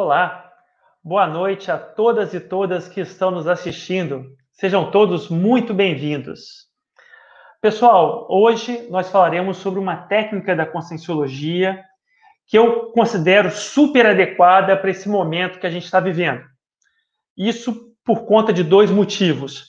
Olá, boa noite a todas e todas que estão nos assistindo. Sejam todos muito bem-vindos. Pessoal, hoje nós falaremos sobre uma técnica da conscienciologia que eu considero super adequada para esse momento que a gente está vivendo. Isso por conta de dois motivos.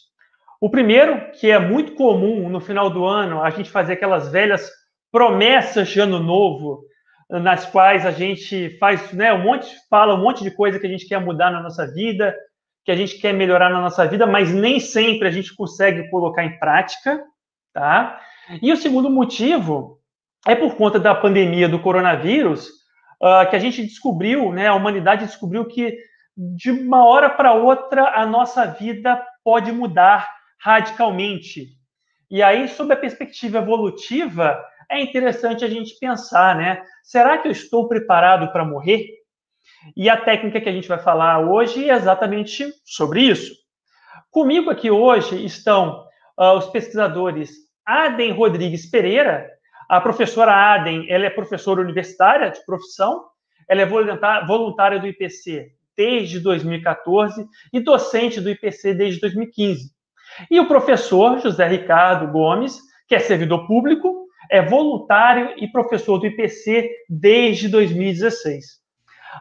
O primeiro, que é muito comum no final do ano a gente fazer aquelas velhas promessas de ano novo, nas quais a gente faz, né, um monte, fala um monte de coisa que a gente quer mudar na nossa vida, que a gente quer melhorar na nossa vida, mas nem sempre a gente consegue colocar em prática, tá? E o segundo motivo é por conta da pandemia do coronavírus, uh, que a gente descobriu, né, a humanidade descobriu que de uma hora para outra a nossa vida pode mudar radicalmente. E aí, sob a perspectiva evolutiva, é interessante a gente pensar, né? Será que eu estou preparado para morrer? E a técnica que a gente vai falar hoje é exatamente sobre isso. Comigo aqui hoje estão uh, os pesquisadores Aden Rodrigues Pereira. A professora Aden, ela é professora universitária de profissão, ela é voluntária do IPC desde 2014 e docente do IPC desde 2015. E o professor José Ricardo Gomes, que é servidor público, é voluntário e professor do IPC desde 2016.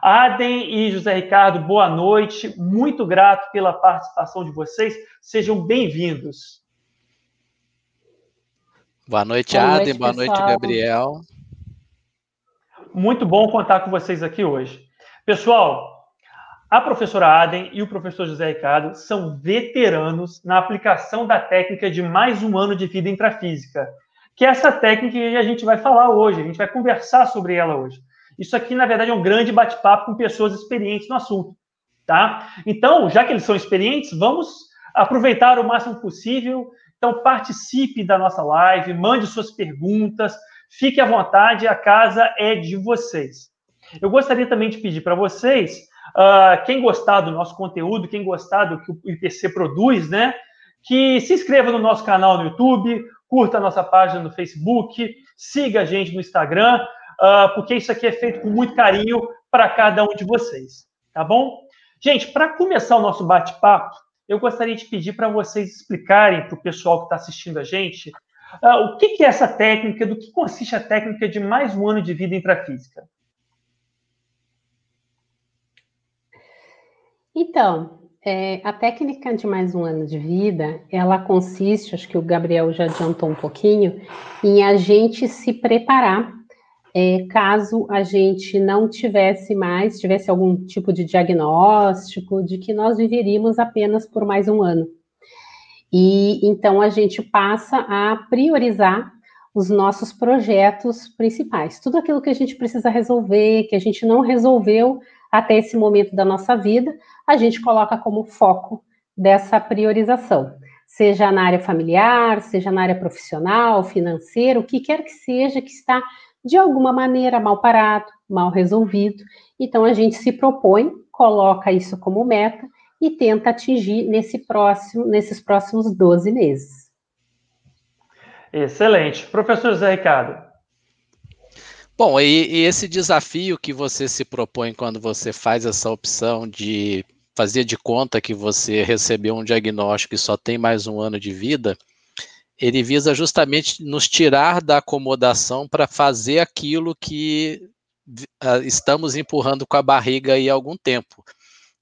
Adem e José Ricardo, boa noite. Muito grato pela participação de vocês. Sejam bem-vindos. Boa noite, boa Adem. Boa noite, Gabriel. Muito bom contar com vocês aqui hoje. Pessoal, a professora Adem e o professor José Ricardo são veteranos na aplicação da técnica de mais um ano de vida intrafísica que é essa técnica que a gente vai falar hoje, a gente vai conversar sobre ela hoje. Isso aqui, na verdade, é um grande bate-papo com pessoas experientes no assunto, tá? Então, já que eles são experientes, vamos aproveitar o máximo possível. Então, participe da nossa live, mande suas perguntas, fique à vontade, a casa é de vocês. Eu gostaria também de pedir para vocês, uh, quem gostar do nosso conteúdo, quem gostar do que o IPC produz, né, que se inscreva no nosso canal no YouTube, curta a nossa página no Facebook, siga a gente no Instagram, uh, porque isso aqui é feito com muito carinho para cada um de vocês, tá bom? Gente, para começar o nosso bate-papo, eu gostaria de pedir para vocês explicarem para o pessoal que está assistindo a gente uh, o que, que é essa técnica, do que consiste a técnica de mais um ano de vida intrafísica. Então, é, a técnica de mais um ano de vida, ela consiste, acho que o Gabriel já adiantou um pouquinho, em a gente se preparar é, caso a gente não tivesse mais, tivesse algum tipo de diagnóstico de que nós viveríamos apenas por mais um ano. E então a gente passa a priorizar os nossos projetos principais, tudo aquilo que a gente precisa resolver, que a gente não resolveu até esse momento da nossa vida, a gente coloca como foco dessa priorização, seja na área familiar, seja na área profissional, financeira, o que quer que seja que está de alguma maneira mal parado, mal resolvido. Então a gente se propõe, coloca isso como meta e tenta atingir nesse próximo, nesses próximos 12 meses. Excelente. Professor Zé Ricardo, Bom, e, e, esse desafio que você se propõe quando você faz essa opção de fazer de conta que você recebeu um diagnóstico e só tem mais um ano de vida, ele visa justamente nos tirar da acomodação para fazer aquilo que uh, estamos empurrando com a barriga aí há algum tempo.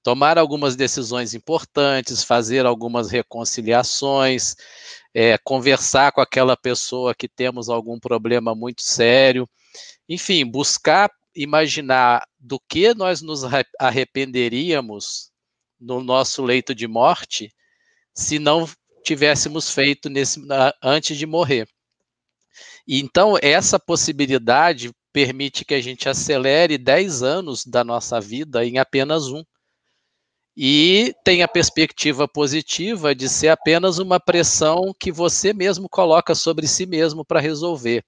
Tomar algumas decisões importantes, fazer algumas reconciliações, é, conversar com aquela pessoa que temos algum problema muito sério enfim, buscar imaginar do que nós nos arrependeríamos no nosso leito de morte se não tivéssemos feito nesse, antes de morrer. Então, essa possibilidade permite que a gente acelere 10 anos da nossa vida em apenas um. E tem a perspectiva positiva de ser apenas uma pressão que você mesmo coloca sobre si mesmo para resolver.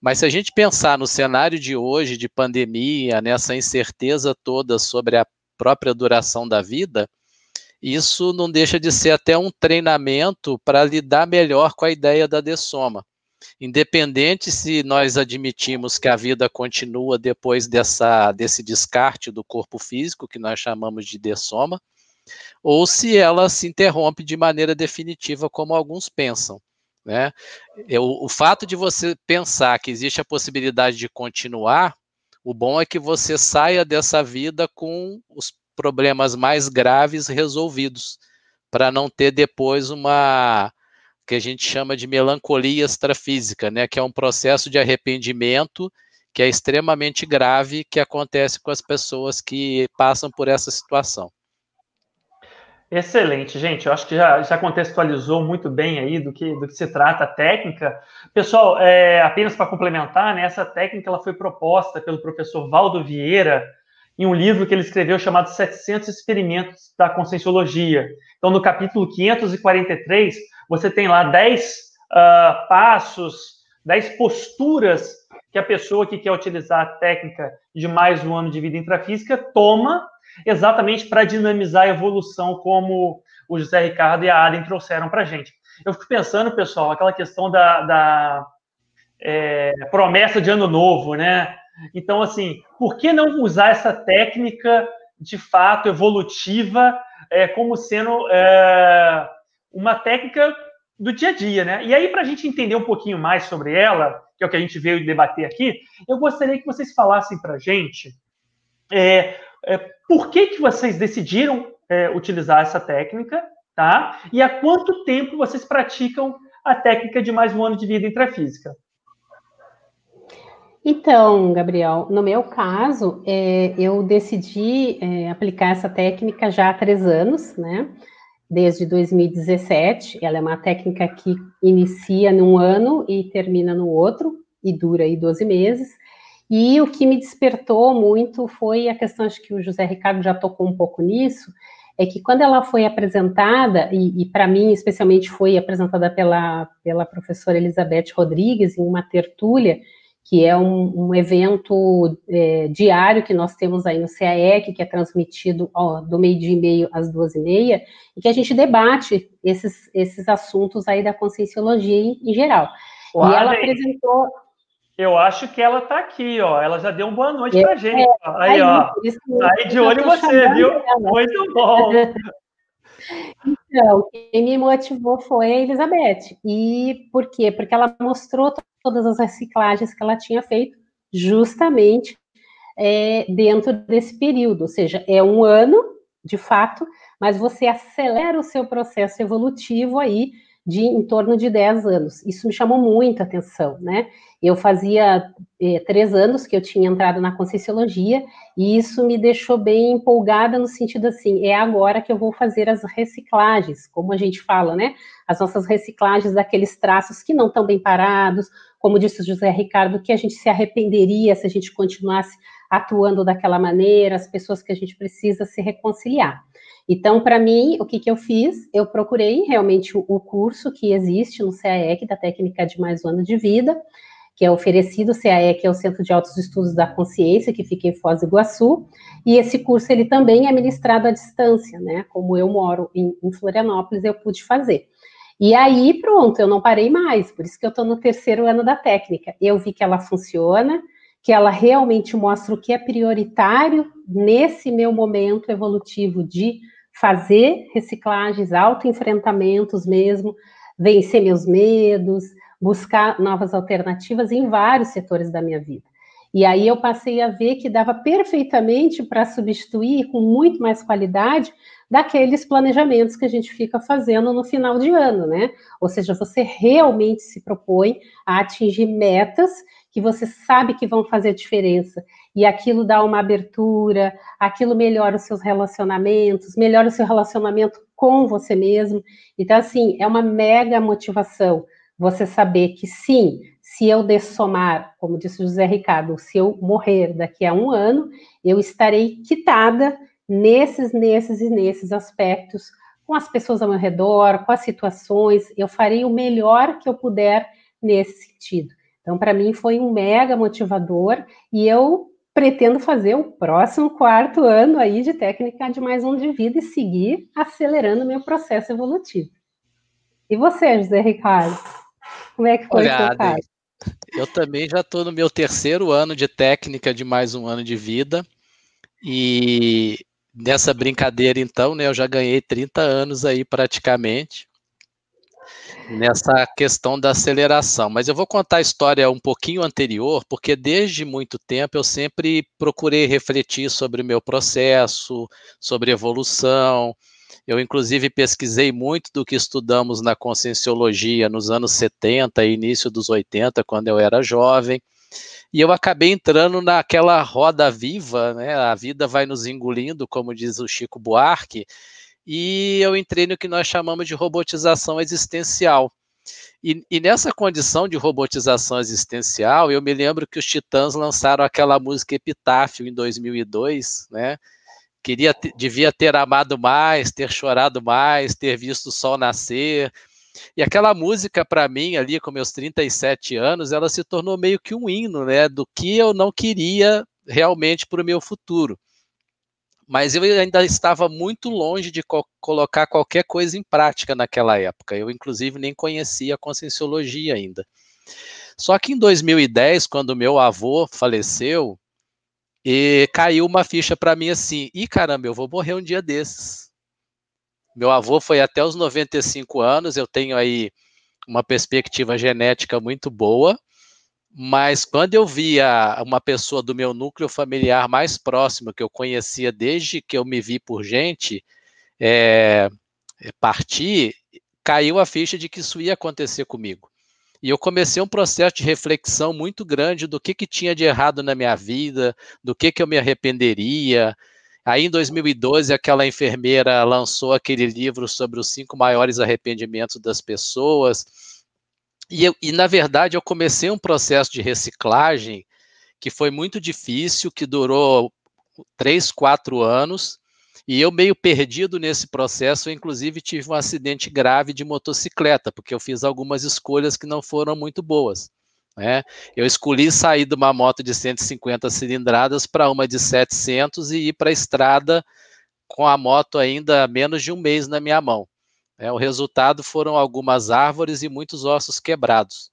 Mas se a gente pensar no cenário de hoje, de pandemia, nessa incerteza toda sobre a própria duração da vida, isso não deixa de ser até um treinamento para lidar melhor com a ideia da dessoma. Independente se nós admitimos que a vida continua depois dessa, desse descarte do corpo físico, que nós chamamos de dessoma, ou se ela se interrompe de maneira definitiva, como alguns pensam. Né? Eu, o fato de você pensar que existe a possibilidade de continuar, o bom é que você saia dessa vida com os problemas mais graves resolvidos, para não ter depois uma que a gente chama de melancolia extrafísica, né, que é um processo de arrependimento que é extremamente grave que acontece com as pessoas que passam por essa situação. Excelente, gente. Eu acho que já, já contextualizou muito bem aí do que, do que se trata a técnica. Pessoal, é, apenas para complementar, né, essa técnica ela foi proposta pelo professor Valdo Vieira em um livro que ele escreveu chamado 700 Experimentos da Conscienciologia. Então, no capítulo 543, você tem lá 10 uh, ah, passos, 10 posturas que a pessoa que quer utilizar a técnica de mais um ano de vida intrafísica toma exatamente para dinamizar a evolução, como o José Ricardo e a Aden trouxeram para a gente. Eu fico pensando, pessoal, aquela questão da, da é, promessa de ano novo, né? Então, assim, por que não usar essa técnica de fato evolutiva é, como sendo é, uma técnica do dia a dia, né? E aí, para a gente entender um pouquinho mais sobre ela, que é o que a gente veio debater aqui, eu gostaria que vocês falassem para a gente é, é, por que, que vocês decidiram é, utilizar essa técnica, tá? E há quanto tempo vocês praticam a técnica de mais um ano de vida intrafísica? Então, Gabriel, no meu caso, é, eu decidi é, aplicar essa técnica já há três anos, né? Desde 2017. Ela é uma técnica que inicia num ano e termina no outro, e dura aí 12 meses. E o que me despertou muito foi a questão, acho que o José Ricardo já tocou um pouco nisso, é que quando ela foi apresentada, e, e para mim especialmente foi apresentada pela, pela professora Elizabeth Rodrigues em uma tertúlia, que é um, um evento é, diário que nós temos aí no CAEC, que é transmitido ó, do meio-dia e meio às duas e meia, e que a gente debate esses, esses assuntos aí da conscienciologia em, em geral. Uau, e ela apresentou eu acho que ela está aqui, ó. Ela já deu uma boa noite para a gente. É, aí, aí, ó. Aí de olho você, viu? Ela. Muito bom. Então, quem me motivou foi a Elizabeth. E por quê? Porque ela mostrou todas as reciclagens que ela tinha feito justamente é, dentro desse período. Ou seja, é um ano, de fato, mas você acelera o seu processo evolutivo aí de em torno de 10 anos. Isso me chamou muita atenção, né? Eu fazia eh, três anos que eu tinha entrado na Conscienciologia e isso me deixou bem empolgada no sentido assim, é agora que eu vou fazer as reciclagens, como a gente fala, né? As nossas reciclagens daqueles traços que não estão bem parados, como disse o José Ricardo, que a gente se arrependeria se a gente continuasse atuando daquela maneira, as pessoas que a gente precisa se reconciliar. Então, para mim, o que, que eu fiz? Eu procurei realmente o, curso que existe no CAEC, da técnica de mais um ano de vida, que é oferecido, o CAEC é o Centro de Altos Estudos da Consciência, que fica em Foz do Iguaçu, e esse curso ele também é ministrado à distância, né? Como eu moro em, em Florianópolis, eu pude fazer. E aí, pronto, eu não parei mais, por isso que eu estou no terceiro ano da técnica. Eu vi que ela funciona, que ela realmente mostra o que é prioritário nesse meu momento evolutivo de fazer reciclagens, autoenfrentamentos mesmo, vencer meus medos, buscar novas alternativas em vários setores da minha vida. E aí eu passei a ver que dava perfeitamente para substituir com muito mais qualidade daqueles planejamentos que a gente fica fazendo no final de ano, né? Ou seja, você realmente se propõe a atingir metas que você sabe que vão fazer diferença. E aquilo dá uma abertura, aquilo melhora os seus relacionamentos, melhora o seu relacionamento com você mesmo. Então, assim, é uma mega motivação você saber que sim, se eu dessomar, como disse José Ricardo, se eu morrer daqui a um ano, eu estarei quitada nesses, nesses e nesses aspectos, com as pessoas ao meu redor, com as situações, eu farei o melhor que eu puder nesse sentido. Então, para mim, foi um mega motivador e eu pretendo fazer o próximo quarto ano aí de técnica de mais um de vida e seguir acelerando meu processo evolutivo. E você, José Ricardo? Como é que foi Olha, seu caso? Eu também já estou no meu terceiro ano de técnica de mais um ano de vida. E nessa brincadeira, então, né, eu já ganhei 30 anos aí praticamente nessa questão da aceleração. Mas eu vou contar a história um pouquinho anterior, porque desde muito tempo eu sempre procurei refletir sobre o meu processo, sobre evolução. Eu, inclusive, pesquisei muito do que estudamos na conscienciologia nos anos 70 e início dos 80, quando eu era jovem. E eu acabei entrando naquela roda viva, né? A vida vai nos engolindo, como diz o Chico Buarque, e eu entrei no que nós chamamos de robotização existencial. E, e, nessa condição de robotização existencial, eu me lembro que os Titãs lançaram aquela música Epitáfio em 2002, né? Queria, devia ter amado mais, ter chorado mais, ter visto o sol nascer. E aquela música, para mim, ali com meus 37 anos, ela se tornou meio que um hino, né? Do que eu não queria realmente para o meu futuro mas eu ainda estava muito longe de co colocar qualquer coisa em prática naquela época. Eu, inclusive, nem conhecia a conscienciologia ainda. Só que em 2010, quando meu avô faleceu, e caiu uma ficha para mim assim: e caramba, eu vou morrer um dia desses. Meu avô foi até os 95 anos, eu tenho aí uma perspectiva genética muito boa, mas quando eu via uma pessoa do meu núcleo familiar mais próximo, que eu conhecia desde que eu me vi por gente, é, partir, caiu a ficha de que isso ia acontecer comigo. E eu comecei um processo de reflexão muito grande do que, que tinha de errado na minha vida, do que, que eu me arrependeria. Aí, em 2012, aquela enfermeira lançou aquele livro sobre os cinco maiores arrependimentos das pessoas. E, eu, e, na verdade, eu comecei um processo de reciclagem que foi muito difícil, que durou três, quatro anos, e eu meio perdido nesse processo, eu, inclusive tive um acidente grave de motocicleta, porque eu fiz algumas escolhas que não foram muito boas. Né? Eu escolhi sair de uma moto de 150 cilindradas para uma de 700 e ir para a estrada com a moto ainda menos de um mês na minha mão. É, o resultado foram algumas árvores e muitos ossos quebrados.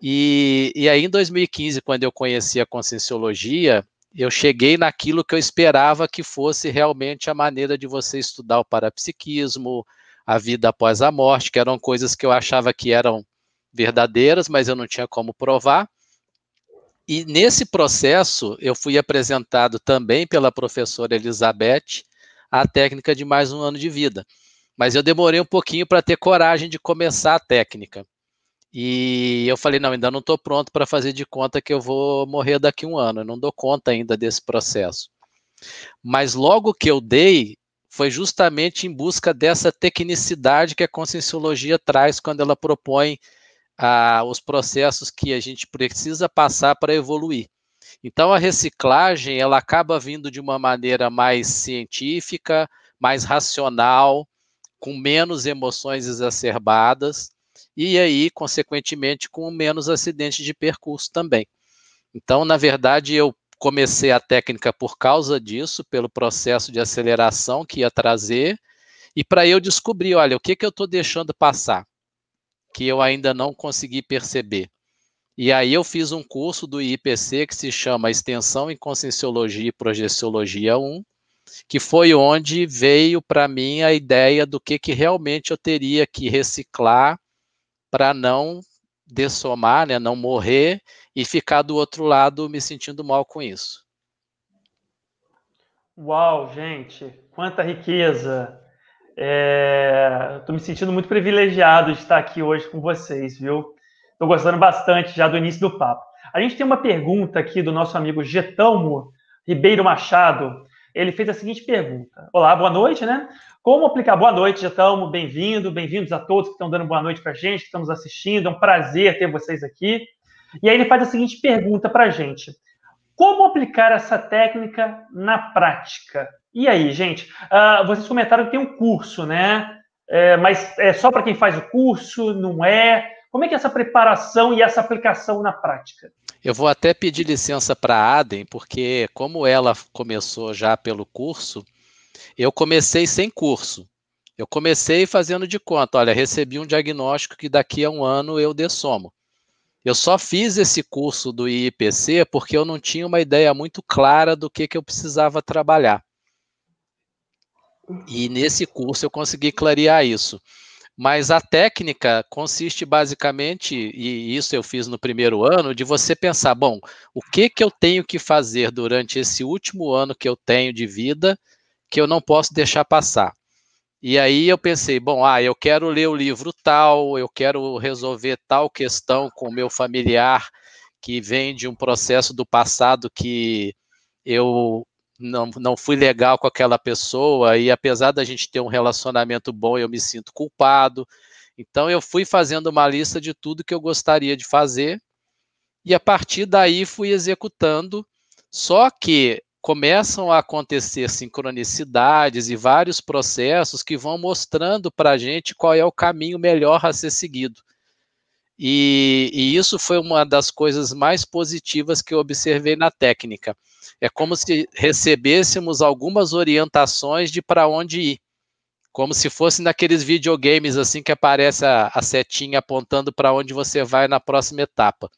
E, e aí, em 2015, quando eu conheci a conscienciologia, eu cheguei naquilo que eu esperava que fosse realmente a maneira de você estudar o parapsiquismo, a vida após a morte, que eram coisas que eu achava que eram verdadeiras, mas eu não tinha como provar. E nesse processo, eu fui apresentado também pela professora Elizabeth a técnica de mais um ano de vida. Mas eu demorei um pouquinho para ter coragem de começar a técnica. E eu falei, não, ainda não estou pronto para fazer de conta que eu vou morrer daqui a um ano. Eu não dou conta ainda desse processo. Mas logo que eu dei, foi justamente em busca dessa tecnicidade que a conscienciologia traz quando ela propõe ah, os processos que a gente precisa passar para evoluir. Então a reciclagem ela acaba vindo de uma maneira mais científica, mais racional, com menos emoções exacerbadas e aí, consequentemente, com menos acidentes de percurso também. Então, na verdade, eu comecei a técnica por causa disso, pelo processo de aceleração que ia trazer, e para eu descobrir, olha, o que, que eu estou deixando passar, que eu ainda não consegui perceber. E aí eu fiz um curso do IPC que se chama Extensão em Conscienciologia e Projeciologia 1, que foi onde veio para mim a ideia do que, que realmente eu teria que reciclar para não dessomar, né, não morrer e ficar do outro lado me sentindo mal com isso. Uau, gente, quanta riqueza! Estou é... me sentindo muito privilegiado de estar aqui hoje com vocês, viu? Estou gostando bastante já do início do papo. A gente tem uma pergunta aqui do nosso amigo Getão Ribeiro Machado ele fez a seguinte pergunta. Olá, boa noite, né? Como aplicar? Boa noite, já estamos bem-vindo, bem-vindos a todos que estão dando boa noite para a gente, que estamos assistindo. É um prazer ter vocês aqui. E aí ele faz a seguinte pergunta para a gente. Como aplicar essa técnica na prática? E aí, gente? Uh, vocês comentaram que tem um curso, né? É, mas é só para quem faz o curso? Não é? Como é que é essa preparação e essa aplicação na prática? Eu vou até pedir licença para a Adem, porque como ela começou já pelo curso, eu comecei sem curso. Eu comecei fazendo de conta, olha, recebi um diagnóstico que daqui a um ano eu dessomo. Eu só fiz esse curso do IIPC porque eu não tinha uma ideia muito clara do que, que eu precisava trabalhar. E nesse curso eu consegui clarear isso. Mas a técnica consiste basicamente, e isso eu fiz no primeiro ano, de você pensar, bom, o que que eu tenho que fazer durante esse último ano que eu tenho de vida que eu não posso deixar passar. E aí eu pensei, bom, ah, eu quero ler o livro tal, eu quero resolver tal questão com o meu familiar que vem de um processo do passado que eu não, não fui legal com aquela pessoa, e apesar da gente ter um relacionamento bom, eu me sinto culpado. Então eu fui fazendo uma lista de tudo que eu gostaria de fazer, e a partir daí fui executando. Só que começam a acontecer sincronicidades e vários processos que vão mostrando para a gente qual é o caminho melhor a ser seguido. E, e, isso foi uma das coisas mais positivas que eu observei na técnica. É como se recebêssemos algumas orientações de para onde ir. Como se fosse naqueles videogames assim que aparece a, a setinha apontando para onde você vai na próxima etapa.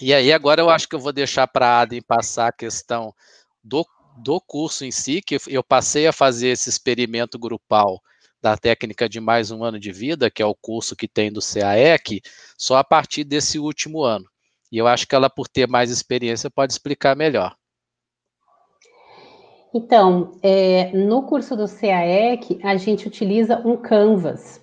E aí, agora eu acho que eu vou deixar para a Adem passar a questão do, do curso em si, que eu passei a fazer esse experimento grupal da técnica de mais um ano de vida, que é o curso que tem do CAEC, só a partir desse último ano. E eu acho que ela, por ter mais experiência, pode explicar melhor. Então, é, no curso do CAEC, a gente utiliza um Canvas,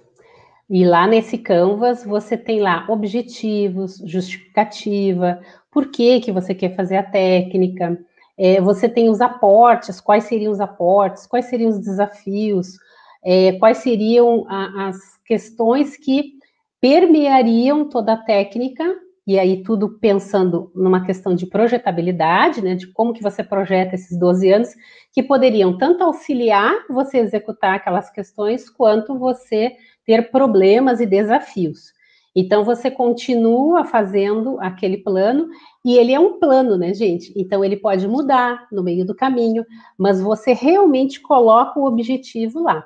e lá nesse Canvas você tem lá objetivos, justificativa, por que, que você quer fazer a técnica, é, você tem os aportes, quais seriam os aportes, quais seriam os desafios, é, quais seriam a, as questões que permeariam toda a técnica, e aí tudo pensando numa questão de projetabilidade, né, de como que você projeta esses 12 anos, que poderiam tanto auxiliar você executar aquelas questões, quanto você ter problemas e desafios. Então, você continua fazendo aquele plano, e ele é um plano, né, gente? Então, ele pode mudar no meio do caminho, mas você realmente coloca o objetivo lá.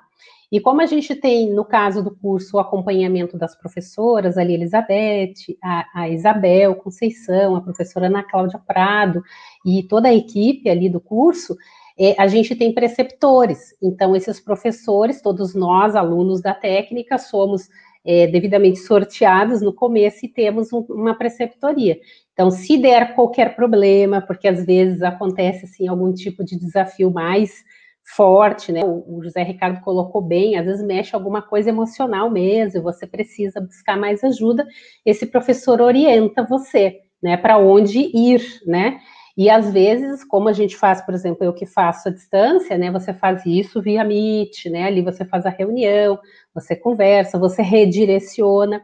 E como a gente tem, no caso do curso, o acompanhamento das professoras, ali, Elizabeth, a, a Isabel Conceição, a professora Ana Cláudia Prado, e toda a equipe ali do curso, é, a gente tem preceptores. Então, esses professores, todos nós, alunos da técnica, somos é, devidamente sorteados no começo e temos um, uma preceptoria. Então, se der qualquer problema, porque às vezes acontece assim algum tipo de desafio mais forte, né? O, José Ricardo colocou bem, às vezes mexe alguma coisa emocional mesmo, você precisa buscar mais ajuda, esse professor orienta você, né, para onde ir, né? E às vezes, como a gente faz, por exemplo, eu que faço à distância, né? Você faz isso via Meet, né? Ali você faz a reunião, você conversa, você redireciona.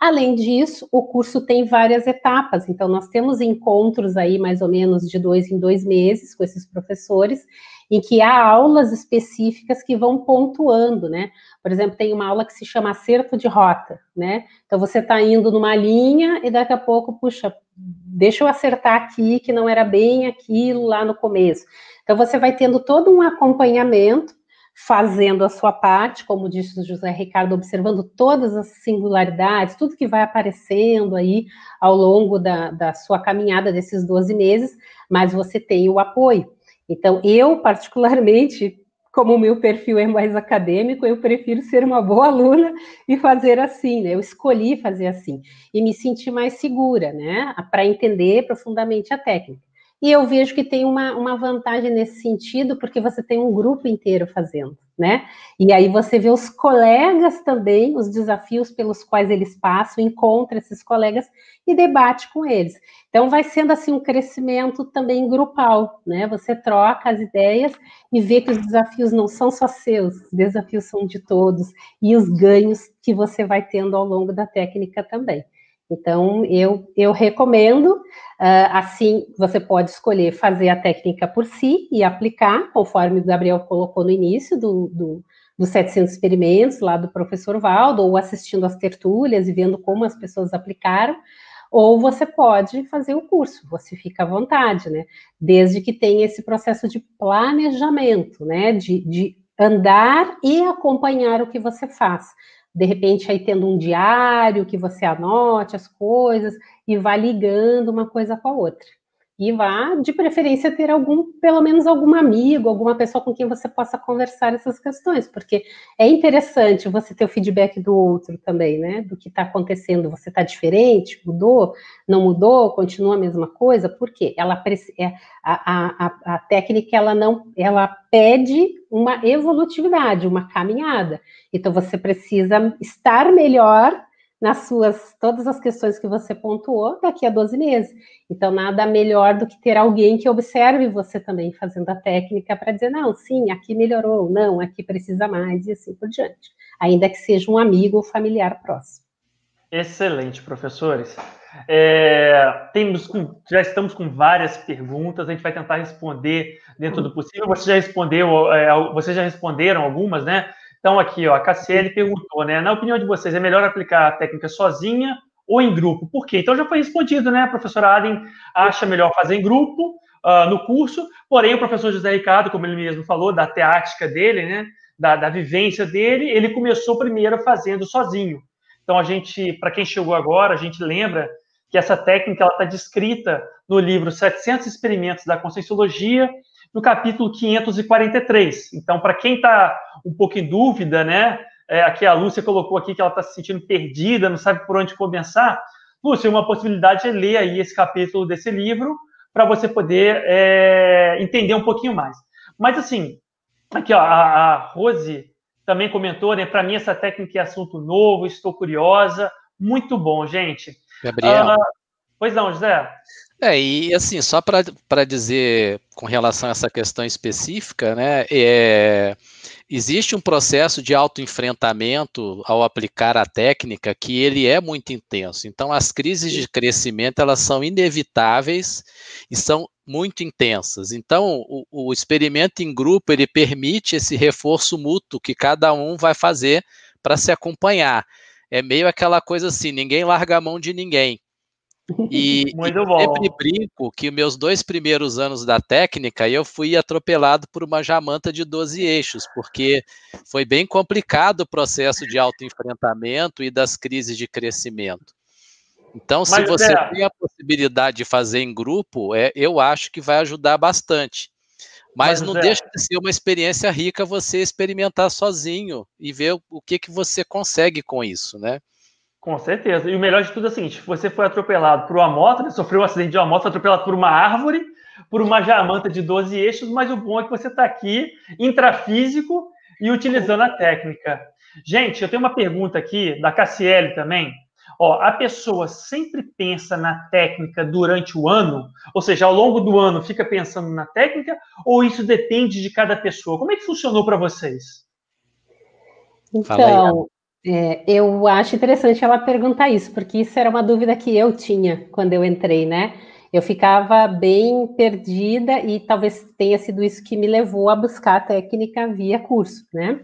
Além disso, o curso tem várias etapas, então nós temos encontros aí mais ou menos de dois em dois meses com esses professores, em que há aulas específicas que vão pontuando, né? Por exemplo, tem uma aula que se chama acerto de rota, né? Então você está indo numa linha e daqui a pouco, puxa, deixa eu acertar aqui que não era bem aquilo lá no começo. Então você vai tendo todo um acompanhamento, fazendo a sua parte, como disse o José Ricardo, observando todas as singularidades, tudo que vai aparecendo aí ao longo da, da sua caminhada desses 12 meses, mas você tem o apoio. Então, eu, particularmente, como o meu perfil é mais acadêmico, eu prefiro ser uma boa aluna e fazer assim, né? Eu escolhi fazer assim e me sentir mais segura, né? Para entender profundamente a técnica. E eu vejo que tem uma, uma vantagem nesse sentido, porque você tem um grupo inteiro fazendo, né? E aí você vê os colegas também, os desafios pelos quais eles passam, encontra esses colegas e debate com eles. Então vai sendo assim um crescimento também grupal, né? Você troca as ideias e vê que os desafios não são só seus, os desafios são de todos e os ganhos que você vai tendo ao longo da técnica também. Então, eu, eu recomendo, uh, assim, você pode escolher fazer a técnica por si e aplicar, conforme o Gabriel colocou no início do, do, dos 700 experimentos, lá do professor Valdo, ou assistindo as tertúlias e vendo como as pessoas aplicaram, ou você pode fazer o curso, você fica à vontade, né? Desde que tenha esse processo de planejamento, né? De, de andar e acompanhar o que você faz. De repente, aí tendo um diário que você anote as coisas e vá ligando uma coisa com a outra e vá, de preferência, ter algum, pelo menos algum amigo, alguma pessoa com quem você possa conversar essas questões, porque é interessante você ter o feedback do outro também, né? Do que está acontecendo. Você está diferente? Mudou? Não mudou? Continua a mesma coisa? Por quê? Ela, é, a, a, a técnica, ela não, ela pede uma evolutividade, uma caminhada. Então, você precisa estar melhor nas suas todas as questões que você pontuou daqui a 12 meses. Então, nada melhor do que ter alguém que observe você também fazendo a técnica para dizer, não, sim, aqui melhorou, não, aqui precisa mais, e assim por diante. Ainda que seja um amigo ou familiar próximo. Excelente, professores. É, temos já estamos com várias perguntas, a gente vai tentar responder dentro do possível. Você já respondeu, é, já responderam algumas, né? Então, aqui, ó, a Cassiele perguntou, né? Na opinião de vocês, é melhor aplicar a técnica sozinha ou em grupo? Por quê? Então já foi respondido, né? A professora Aden acha melhor fazer em grupo uh, no curso, porém o professor José Ricardo, como ele mesmo falou, da teática dele, né? Da, da vivência dele, ele começou primeiro fazendo sozinho. Então a gente, para quem chegou agora, a gente lembra que essa técnica está descrita no livro 700 Experimentos da Conscienciologia, no capítulo 543. Então, para quem está um pouco em dúvida, né? É, aqui a Lúcia colocou aqui que ela está se sentindo perdida, não sabe por onde começar. Lúcia, uma possibilidade é ler aí esse capítulo desse livro para você poder é, entender um pouquinho mais. Mas assim, aqui ó, a, a Rose também comentou, né? Para mim essa técnica é assunto novo, estou curiosa. Muito bom, gente. Gabriel. Ah, pois não, José. É, e assim, só para dizer com relação a essa questão específica, né, é, existe um processo de autoenfrentamento ao aplicar a técnica que ele é muito intenso. Então, as crises de crescimento, elas são inevitáveis e são muito intensas. Então, o, o experimento em grupo, ele permite esse reforço mútuo que cada um vai fazer para se acompanhar. É meio aquela coisa assim, ninguém larga a mão de ninguém. E, Muito bom. sempre brinco que meus dois primeiros anos da técnica eu fui atropelado por uma jamanta de 12 eixos, porque foi bem complicado o processo de autoenfrentamento e das crises de crescimento. Então, se Mas, você é... tem a possibilidade de fazer em grupo, é, eu acho que vai ajudar bastante. Mas, Mas não é... deixa de ser uma experiência rica você experimentar sozinho e ver o que, que você consegue com isso, né? Com certeza. E o melhor de tudo é o seguinte: você foi atropelado por uma moto, né? sofreu um acidente de uma moto, foi atropelado por uma árvore, por uma jamanta de 12 eixos, mas o bom é que você está aqui, intrafísico e utilizando a técnica. Gente, eu tenho uma pergunta aqui da Cassiele também. Ó, a pessoa sempre pensa na técnica durante o ano, ou seja, ao longo do ano fica pensando na técnica, ou isso depende de cada pessoa? Como é que funcionou para vocês? Então, é, eu acho interessante ela perguntar isso, porque isso era uma dúvida que eu tinha quando eu entrei, né? Eu ficava bem perdida e talvez tenha sido isso que me levou a buscar a técnica via curso, né?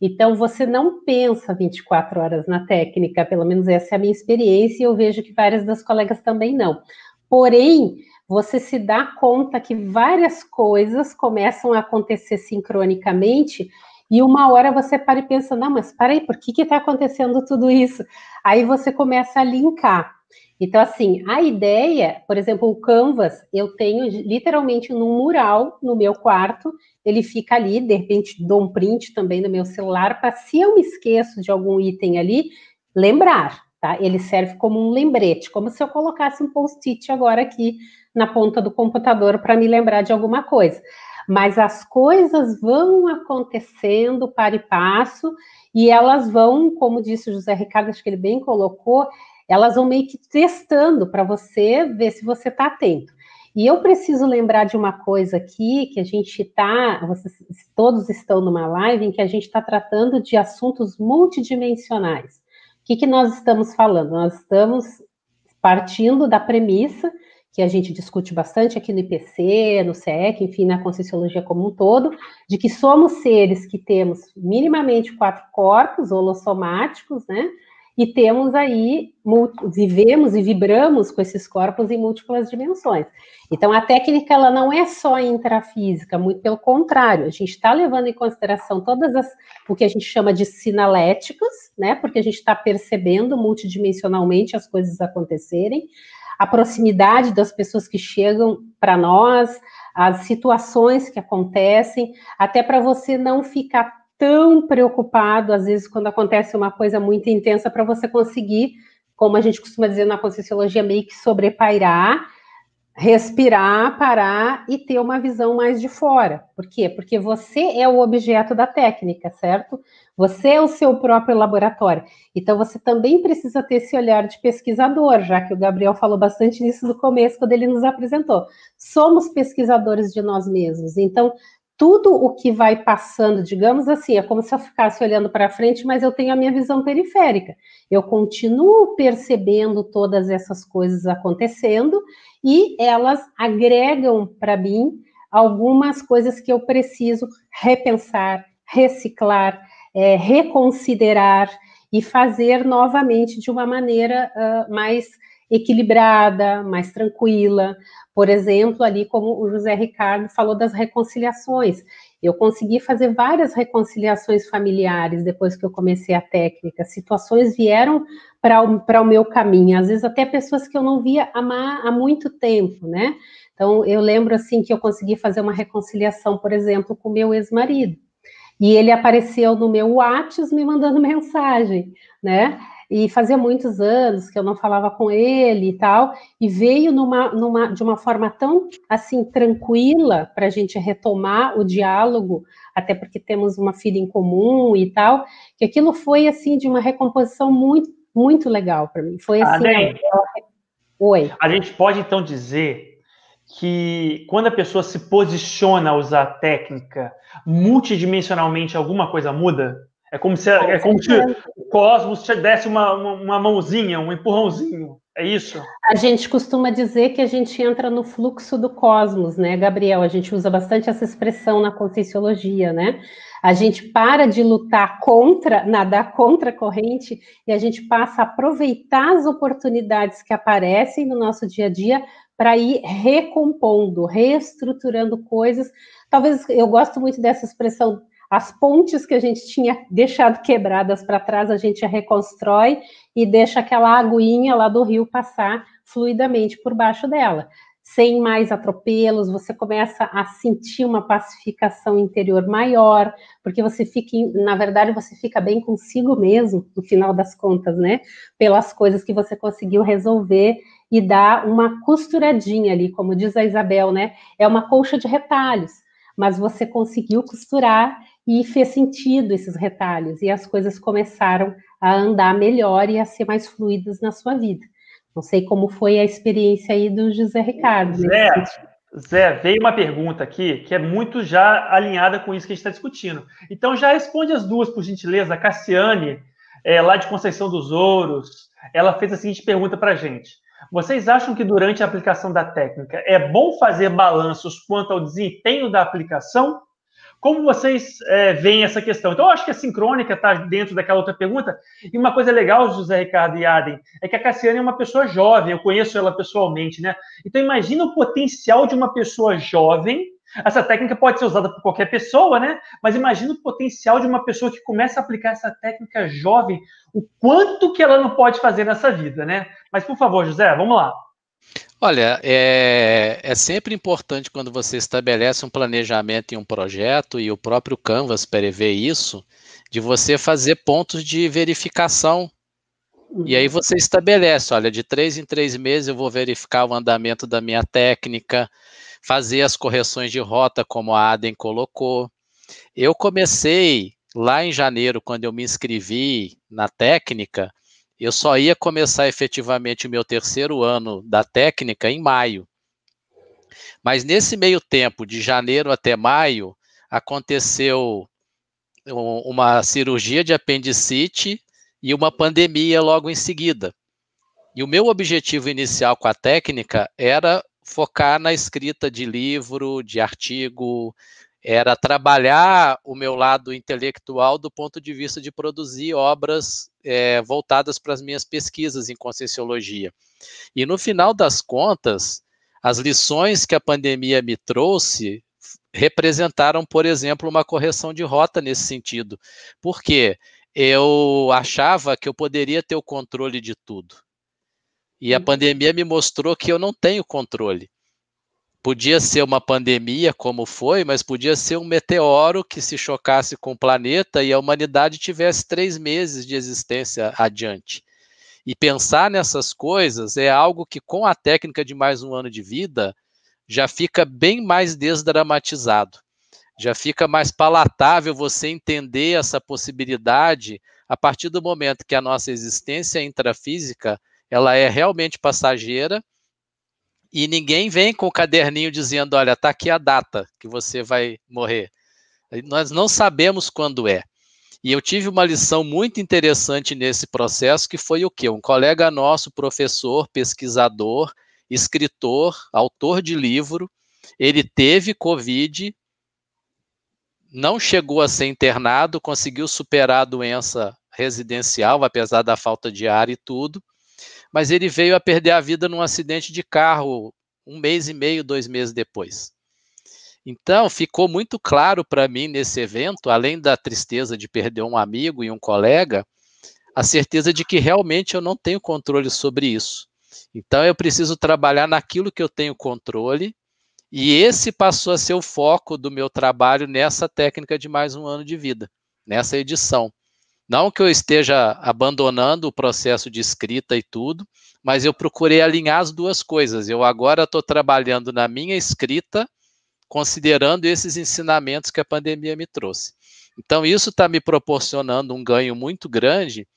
Então, você não pensa 24 horas na técnica, pelo menos essa é a minha experiência, e eu vejo que várias das colegas também não. Porém, você se dá conta que várias coisas começam a acontecer sincronicamente e uma hora você para e pensa, não, mas para aí, por que está acontecendo tudo isso? Aí você começa a linkar. Então, assim, a ideia, por exemplo, o Canvas, eu tenho literalmente num mural no meu quarto, ele fica ali, de repente dou um print também no meu celular, para se eu me esqueço de algum item ali, lembrar, tá? Ele serve como um lembrete, como se eu colocasse um post-it agora aqui na ponta do computador para me lembrar de alguma coisa mas as coisas vão acontecendo para e passo, e elas vão, como disse o José Ricardo, acho que ele bem colocou, elas vão meio que testando para você ver se você está atento. E eu preciso lembrar de uma coisa aqui, que a gente está, vocês todos estão numa live em que a gente está tratando de assuntos multidimensionais. O que, que nós estamos falando? Nós estamos partindo da premissa que a gente discute bastante aqui no IPC, no CEC, enfim, na Conscienciologia como um todo, de que somos seres que temos minimamente quatro corpos holossomáticos, né? e temos aí, vivemos e vibramos com esses corpos em múltiplas dimensões. Então, a técnica ela não é só intrafísica, muito pelo contrário, a gente está levando em consideração todas as, o que a gente chama de sinaléticos, né, porque a gente está percebendo multidimensionalmente as coisas acontecerem, a proximidade das pessoas que chegam para nós, as situações que acontecem, até para você não ficar tão preocupado, às vezes, quando acontece uma coisa muito intensa, para você conseguir, como a gente costuma dizer na Conscienciologia, meio que sobrepairar, respirar, parar e ter uma visão mais de fora. Por quê? Porque você é o objeto da técnica, certo? Você é o seu próprio laboratório. Então, você também precisa ter esse olhar de pesquisador, já que o Gabriel falou bastante disso no começo, quando ele nos apresentou. Somos pesquisadores de nós mesmos. Então, tudo o que vai passando, digamos assim, é como se eu ficasse olhando para frente, mas eu tenho a minha visão periférica. Eu continuo percebendo todas essas coisas acontecendo e elas agregam para mim algumas coisas que eu preciso repensar, reciclar, é, reconsiderar e fazer novamente de uma maneira uh, mais equilibrada, mais tranquila. Por exemplo, ali como o José Ricardo falou das reconciliações. Eu consegui fazer várias reconciliações familiares depois que eu comecei a técnica. Situações vieram para o, meu caminho, às vezes até pessoas que eu não via há, há muito tempo, né? Então, eu lembro assim que eu consegui fazer uma reconciliação, por exemplo, com meu ex-marido. E ele apareceu no meu WhatsApp me mandando mensagem, né? E fazia muitos anos que eu não falava com ele e tal, e veio numa, numa de uma forma tão assim tranquila para a gente retomar o diálogo, até porque temos uma filha em comum e tal, que aquilo foi assim de uma recomposição muito muito legal para mim. Foi assim. Adem, Oi. A gente pode então dizer que quando a pessoa se posiciona a usar a técnica, multidimensionalmente alguma coisa muda? É como se, é como se o cosmos te desse uma, uma, uma, mãozinha, um empurrãozinho. É isso? A gente costuma dizer que a gente entra no fluxo do cosmos, né, Gabriel? A gente usa bastante essa expressão na conscienciologia, né? A gente para de lutar contra, nadar contra a corrente, e a gente passa a aproveitar as oportunidades que aparecem no nosso dia a dia para ir recompondo, reestruturando coisas. Talvez eu gosto muito dessa expressão as pontes que a gente tinha deixado quebradas para trás, a gente reconstrói e deixa aquela aguinha lá do rio passar fluidamente por baixo dela. Sem mais atropelos, você começa a sentir uma pacificação interior maior, porque você fica, na verdade, você fica bem consigo mesmo, no final das contas, né? Pelas coisas que você conseguiu resolver e dar uma costuradinha ali, como diz a Isabel, né? É uma colcha de retalhos, mas você conseguiu costurar e fez sentido esses retalhos, e as coisas começaram a andar melhor e a ser mais fluidas na sua vida. Não sei como foi a experiência aí do José Ricardo. Zé, Zé, veio uma pergunta aqui que é muito já alinhada com isso que a gente está discutindo. Então já responde as duas, por gentileza. A Cassiane, é, lá de Conceição dos Ouros, ela fez a seguinte pergunta para a gente. Vocês acham que durante a aplicação da técnica é bom fazer balanços quanto ao desempenho da aplicação? Como vocês é, veem essa questão? Então, eu acho que a sincrônica está dentro daquela outra pergunta. E uma coisa legal, José Ricardo e Adem, é que a Cassiane é uma pessoa jovem, eu conheço ela pessoalmente, né? Então, imagina o potencial de uma pessoa jovem. Essa técnica pode ser usada por qualquer pessoa, né? Mas imagina o potencial de uma pessoa que começa a aplicar essa técnica jovem, o quanto que ela não pode fazer nessa vida, né? Mas, por favor, José, vamos lá. Olha, é, é, sempre importante quando você estabelece um planejamento em um projeto, e o próprio Canvas prevê isso, de você fazer pontos de verificação. E aí você estabelece, olha, de três em três meses eu vou verificar o andamento da minha técnica, fazer as correções de rota, como a Aden colocou. Eu comecei lá em janeiro, quando eu me inscrevi na técnica, eu só ia começar efetivamente o meu terceiro ano da técnica em maio. Mas nesse meio tempo, de janeiro até maio, aconteceu uma cirurgia de apendicite e uma pandemia logo em seguida. E o meu objetivo inicial com a técnica era focar na escrita de livro, de artigo, era trabalhar o meu lado intelectual do ponto de vista de produzir obras é, voltadas para as minhas pesquisas em conscienciologia. E no final das contas, as lições que a pandemia me trouxe representaram, por exemplo, uma correção de rota nesse sentido. Porque eu achava que eu poderia ter o controle de tudo. E a uhum. pandemia me mostrou que eu não tenho controle. Podia ser uma pandemia, como foi, mas podia ser um meteoro que se chocasse com o planeta e a humanidade tivesse três meses de existência adiante. E pensar nessas coisas é algo que, com a técnica de mais um ano de vida, já fica bem mais desdramatizado. Já fica mais palatável você entender essa possibilidade a partir do momento que a nossa existência intrafísica ela é realmente passageira e ninguém vem com o caderninho dizendo, olha, está aqui a data que você vai morrer. Nós não sabemos quando é. E eu tive uma lição muito interessante nesse processo, que foi o quê? Um colega nosso, professor, pesquisador, escritor, autor de livro, ele teve Covid, não chegou a ser internado, conseguiu superar a doença residencial, apesar da falta de ar e tudo, mas ele veio a perder a vida num acidente de carro um mês e meio, dois meses depois. Então, ficou muito claro para mim nesse evento, além da tristeza de perder um amigo e um colega, a certeza de que realmente eu não tenho controle sobre isso. Então, eu preciso trabalhar naquilo que eu tenho controle, e esse passou a ser o foco do meu trabalho nessa técnica de mais um ano de vida, nessa edição. Não que eu esteja abandonando o processo de escrita e tudo, mas eu procurei alinhar as duas coisas. Eu agora estou trabalhando na minha escrita, considerando esses ensinamentos que a pandemia me trouxe. Então, isso está me proporcionando um ganho muito grande,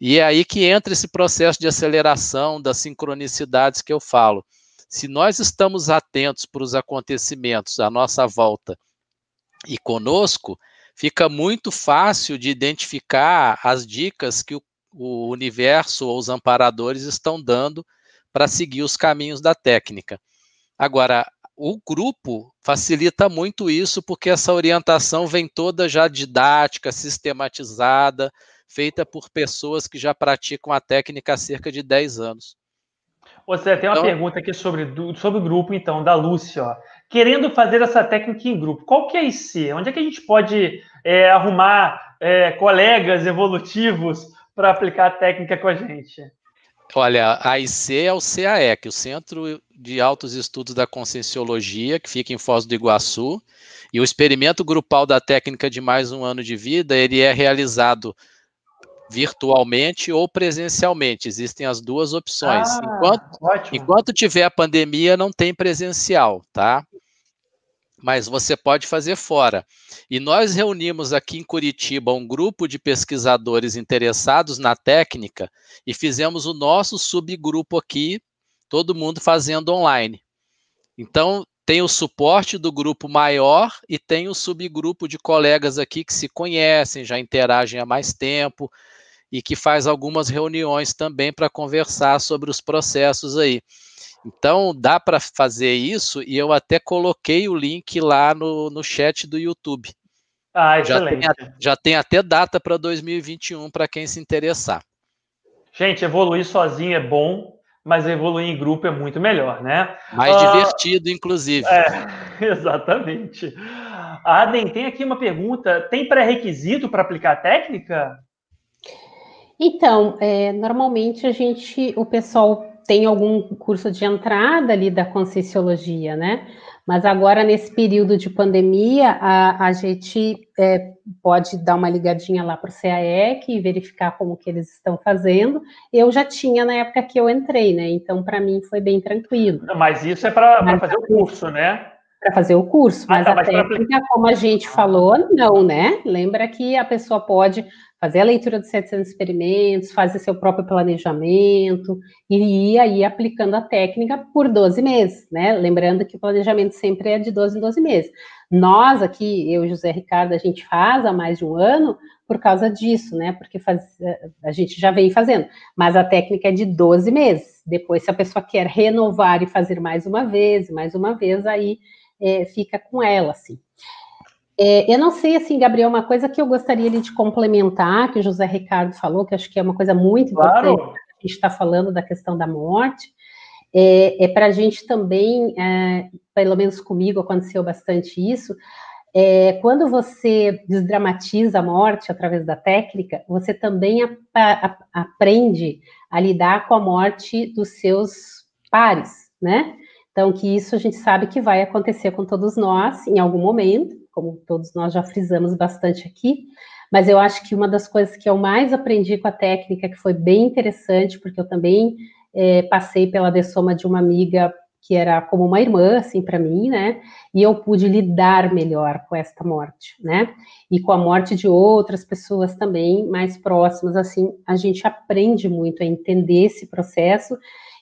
e é aí que entra esse processo de aceleração das sincronicidades que eu falo. Se nós estamos atentos para os acontecimentos à nossa volta e conosco, fica muito fácil de identificar as dicas que o, o universo ou os amparadores estão dando para seguir os caminhos da técnica. Agora, o grupo facilita muito isso, porque essa orientação vem toda já didática, sistematizada, feita por pessoas que já praticam a técnica há cerca de 10 anos. Você tem uma então, pergunta aqui sobre, sobre o grupo, então, da Lúcia. Ó querendo fazer essa técnica em grupo. Qual que é a IC? Onde é que a gente pode é, arrumar é, colegas evolutivos para aplicar a técnica com a gente? Olha, a IC é o CAEC, o Centro de Altos Estudos da Conscienciologia, que fica em Foz do Iguaçu, e o experimento grupal da técnica de mais um ano de vida, ele é realizado virtualmente ou presencialmente. Existem as duas opções. Ah, enquanto, enquanto tiver a pandemia, não tem presencial, tá? Mas você pode fazer fora. E nós reunimos aqui em Curitiba um grupo de pesquisadores interessados na técnica e fizemos o nosso subgrupo aqui, todo mundo fazendo online. Então, tem o suporte do grupo maior e tem o subgrupo de colegas aqui que se conhecem, já interagem há mais tempo, e que faz algumas reuniões também para conversar sobre os processos aí. Então, dá para fazer isso e eu até coloquei o link lá no, no chat do YouTube. Ah, excelente. Já tem, já tem até data para 2021 para quem se interessar. Gente, evoluir sozinho é bom, mas evoluir em grupo é muito melhor, né? Mais uh, divertido, inclusive. É, exatamente. Adem, tem aqui uma pergunta: tem pré-requisito para aplicar a técnica? Então, é, normalmente a gente, o pessoal tem algum curso de entrada ali da Conscienciologia, né? Mas agora, nesse período de pandemia, a, a gente é, pode dar uma ligadinha lá para o CAEC e verificar como que eles estão fazendo. Eu já tinha na época que eu entrei, né? Então, para mim, foi bem tranquilo. Mas isso é para fazer o curso, né? Para fazer o curso, mas ah, tá, a técnica, como a gente falou, não, né? Lembra que a pessoa pode fazer a leitura dos 700 experimentos, fazer seu próprio planejamento e ir aí aplicando a técnica por 12 meses, né? Lembrando que o planejamento sempre é de 12 em 12 meses. Nós aqui, eu e José Ricardo, a gente faz há mais de um ano por causa disso, né? Porque faz, a gente já vem fazendo, mas a técnica é de 12 meses. Depois, se a pessoa quer renovar e fazer mais uma vez, mais uma vez, aí é, fica com ela, assim. É, eu não sei, assim, Gabriel, uma coisa que eu gostaria de complementar, que o José Ricardo falou, que acho que é uma coisa muito claro. importante, a gente está falando da questão da morte, é, é para a gente também, é, pelo menos comigo aconteceu bastante isso, é, quando você desdramatiza a morte através da técnica, você também a, a, aprende a lidar com a morte dos seus pares, né? Então, que isso a gente sabe que vai acontecer com todos nós em algum momento, como todos nós já frisamos bastante aqui, mas eu acho que uma das coisas que eu mais aprendi com a técnica, que foi bem interessante, porque eu também é, passei pela dessoma de uma amiga que era como uma irmã, assim, para mim, né? E eu pude lidar melhor com esta morte, né? E com a morte de outras pessoas também mais próximas, assim, a gente aprende muito a entender esse processo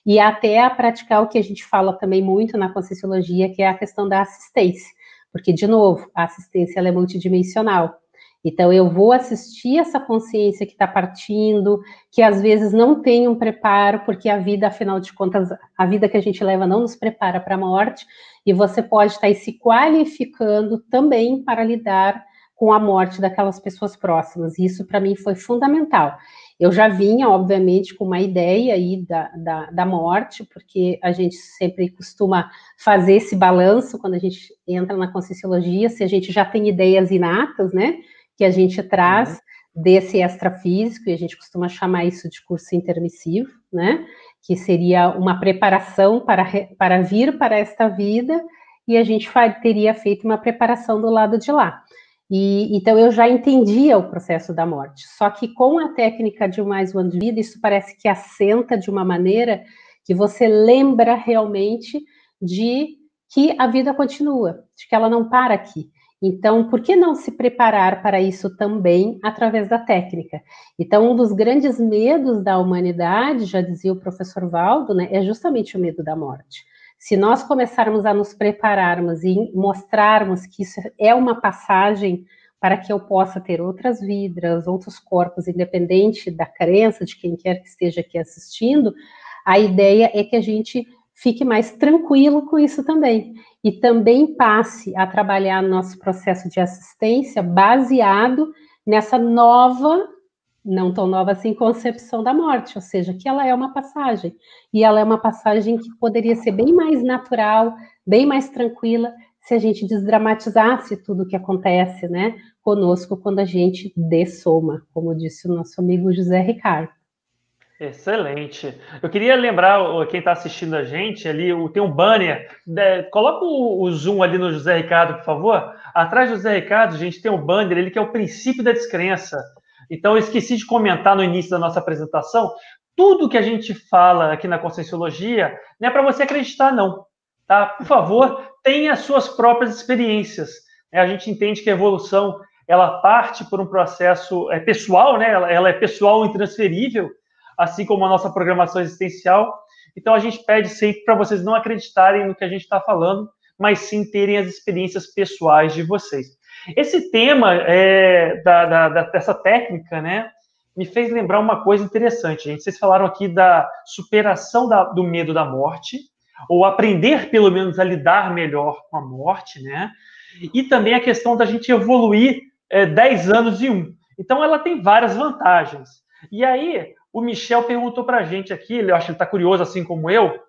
e até a praticar o que a gente fala também muito na Conscienciologia, que é a questão da assistência. Porque, de novo, a assistência é multidimensional. Então, eu vou assistir essa consciência que está partindo, que às vezes não tem um preparo, porque a vida, afinal de contas, a vida que a gente leva não nos prepara para a morte, e você pode estar tá se qualificando também para lidar com a morte daquelas pessoas próximas. Isso, para mim, foi fundamental. Eu já vinha, obviamente, com uma ideia aí da, da, da, morte, porque a gente sempre costuma fazer esse balanço quando a gente entra na conscienciologia, se a gente já tem ideias inatas, né, que a gente traz uhum. desse extrafísico, e a gente costuma chamar isso de curso intermissivo, né, que seria uma preparação para, para vir para esta vida, e a gente teria feito uma preparação do lado de lá. E, então eu já entendia o processo da morte. Só que com a técnica de mais um ano de vida, isso parece que assenta de uma maneira que você lembra realmente de que a vida continua, de que ela não para aqui. Então, por que não se preparar para isso também através da técnica? Então, um dos grandes medos da humanidade, já dizia o professor Valdo, né, é justamente o medo da morte. Se nós começarmos a nos prepararmos e mostrarmos que isso é uma passagem para que eu possa ter outras vidas, outros corpos, independente da crença de quem quer que esteja aqui assistindo, a ideia é que a gente fique mais tranquilo com isso também. E também passe a trabalhar nosso processo de assistência baseado nessa nova não tão nova assim, concepção da morte, ou seja, que ela é uma passagem. E ela é uma passagem que poderia ser bem mais natural, bem mais tranquila, se a gente desdramatizasse tudo o que acontece, né, conosco quando a gente dessoma, como disse o nosso amigo José Ricardo. Excelente. Eu queria lembrar quem está assistindo a gente ali, tem um banner. Né, coloca o, zoom ali no José Ricardo, por favor. Atrás do José Ricardo, gente tem um banner, ele que é o princípio da descrença. Então, eu esqueci de comentar no início da nossa apresentação, tudo que a gente fala aqui na Conscienciologia não é para você acreditar, não. Tá? Por favor, tenha as suas próprias experiências. Né? A gente entende que a evolução ela parte por um processo é, pessoal, né? ela, é pessoal e intransferível, assim como a nossa programação existencial. Então, a gente pede sempre para vocês não acreditarem no que a gente está falando, mas sim terem as experiências pessoais de vocês. Esse tema é, da, da, da, dessa técnica, né, me fez lembrar uma coisa interessante, gente. Vocês falaram aqui da superação da, do medo da morte, ou aprender, pelo menos, a lidar melhor com a morte, né? E também a questão da gente evoluir é, 10 anos em um. Então, ela tem várias vantagens. E aí, o Michel perguntou para a gente aqui, eu acho que ele está curioso, assim como eu,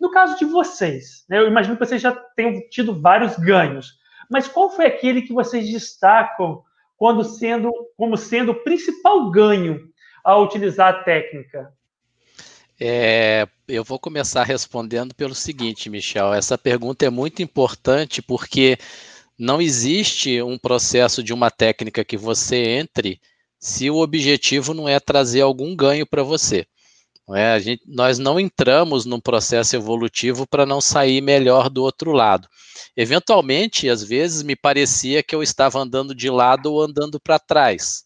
no caso de vocês, né, eu imagino que vocês já tenham tido vários ganhos. Mas qual foi aquele que vocês destacam quando sendo, como sendo o principal ganho ao utilizar a técnica? É, eu vou começar respondendo pelo seguinte, Michel. Essa pergunta é muito importante porque não existe um processo de uma técnica que você entre se o objetivo não é trazer algum ganho para você. Não é? Gente, nós não entramos num processo evolutivo para não sair melhor do outro lado. Eventualmente, às vezes, me parecia que eu estava andando de lado ou andando para trás.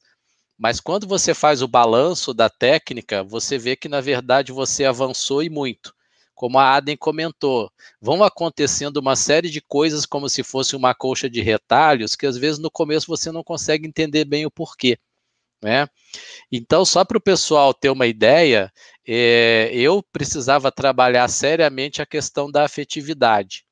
Mas quando você faz o balanço da técnica, você vê que, na verdade, você avançou e muito. Como a Aden comentou, vão acontecendo uma série de coisas como se fosse uma colcha de retalhos, que às vezes no começo você não consegue entender bem o porquê. Né? Então, só para o pessoal ter uma ideia, é, eu precisava trabalhar seriamente a questão da afetividade.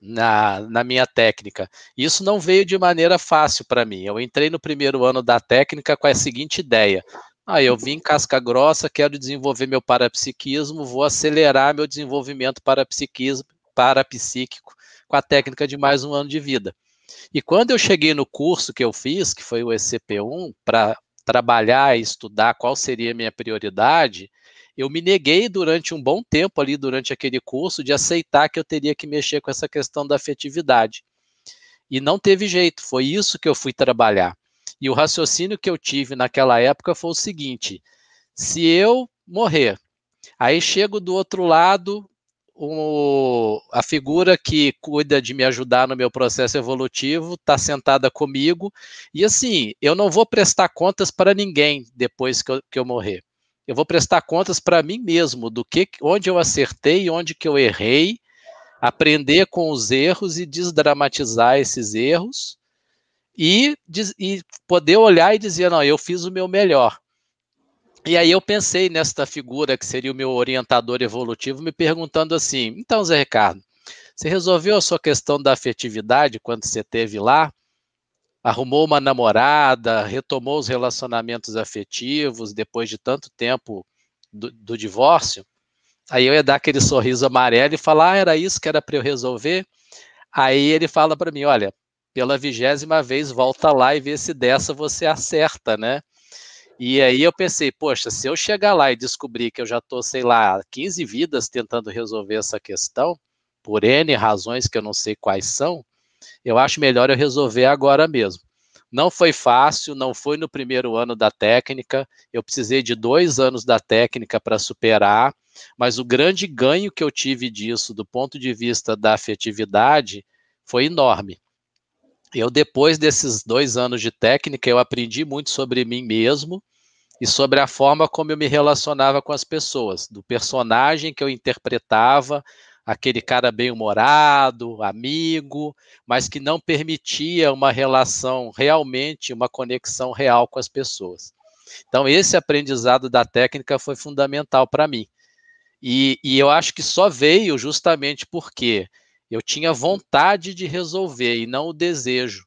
na, na minha técnica. Isso não veio de maneira fácil para mim. Eu entrei no primeiro ano da técnica com a seguinte ideia: ah, eu vim casca grossa, quero desenvolver meu parapsiquismo, vou acelerar meu desenvolvimento parapsiquismo, parapsíquico com a técnica de mais um ano de vida. E quando eu cheguei no curso que eu fiz, que foi o ECP1, para trabalhar e estudar qual seria a minha prioridade, eu me neguei durante um bom tempo ali, durante aquele curso, de aceitar que eu teria que mexer com essa questão da afetividade. E não teve jeito, foi isso que eu fui trabalhar. E o raciocínio que eu tive naquela época foi o seguinte: se eu morrer, aí chego do outro lado, o, a figura que cuida de me ajudar no meu processo evolutivo está sentada comigo, e assim, eu não vou prestar contas para ninguém depois que eu, que eu morrer eu vou prestar contas para mim mesmo do que onde eu acertei onde que eu errei, aprender com os erros e desdramatizar esses erros e, e poder olhar e dizer, não, eu fiz o meu melhor. E aí eu pensei nesta figura que seria o meu orientador evolutivo, me perguntando assim: então, Zé Ricardo, você resolveu a sua questão da afetividade quando você teve lá? arrumou uma namorada, retomou os relacionamentos afetivos depois de tanto tempo do, do divórcio, aí eu ia dar aquele sorriso amarelo e falar, ah, era isso que era para eu resolver? Aí ele fala para mim, olha, pela vigésima vez, volta lá e vê se dessa você acerta, né? E aí eu pensei, poxa, se eu chegar lá e descobrir que eu já estou, sei lá, 15 vidas tentando resolver essa questão, por N razões que eu não sei quais são, eu acho melhor eu resolver agora mesmo. Não foi fácil, não foi no primeiro ano da técnica, eu precisei de dois anos da técnica para superar, mas o grande ganho que eu tive disso, do ponto de vista da afetividade, foi enorme. Eu, depois desses dois anos de técnica, eu aprendi muito sobre mim mesmo e sobre a forma como eu me relacionava com as pessoas, do personagem que eu interpretava, aquele cara bem-humorado, amigo, mas que não permitia uma relação realmente, uma conexão real com as pessoas. Então, esse aprendizado da técnica foi fundamental para mim. E, e, eu acho que só veio justamente porque eu tinha vontade de resolver e não o desejo.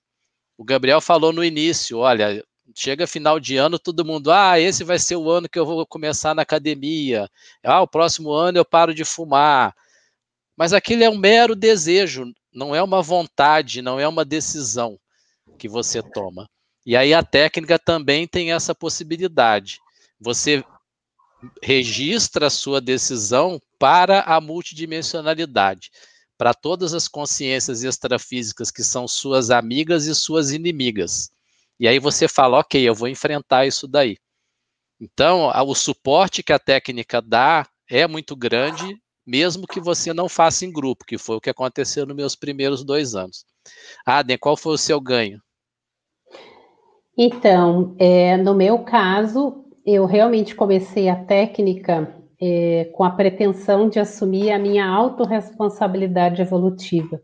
O Gabriel falou no início: olha, chega final de ano, todo mundo, ah, esse vai ser o ano que eu vou começar na academia, ah, o próximo ano eu paro de fumar, mas aquilo é um mero desejo, não é uma vontade, não é uma decisão que você toma. E aí a técnica também tem essa possibilidade. Você registra a sua decisão para a multidimensionalidade, para todas as consciências extrafísicas que são suas amigas e suas inimigas. E aí você fala, ok, eu vou enfrentar isso daí. Então, o suporte que a técnica dá é muito grande mesmo que você não faça em grupo, que foi o que aconteceu nos meus primeiros dois anos. Adem, qual foi o seu ganho? Então, é, no meu caso, eu realmente comecei a técnica é, com a pretensão de assumir a minha autorresponsabilidade evolutiva.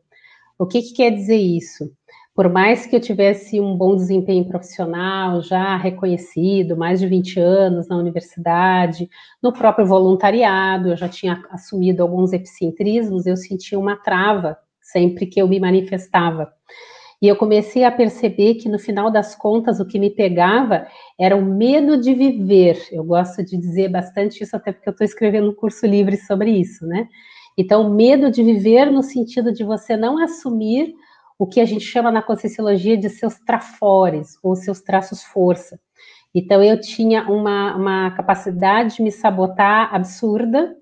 O que, que quer dizer isso? por mais que eu tivesse um bom desempenho profissional, já reconhecido, mais de 20 anos na universidade, no próprio voluntariado, eu já tinha assumido alguns epicentrismos, eu sentia uma trava sempre que eu me manifestava. E eu comecei a perceber que, no final das contas, o que me pegava era o medo de viver. Eu gosto de dizer bastante isso, até porque eu estou escrevendo um curso livre sobre isso, né? Então, medo de viver no sentido de você não assumir o que a gente chama na conscienciologia de seus trafores, ou seus traços força. Então, eu tinha uma, uma capacidade de me sabotar absurda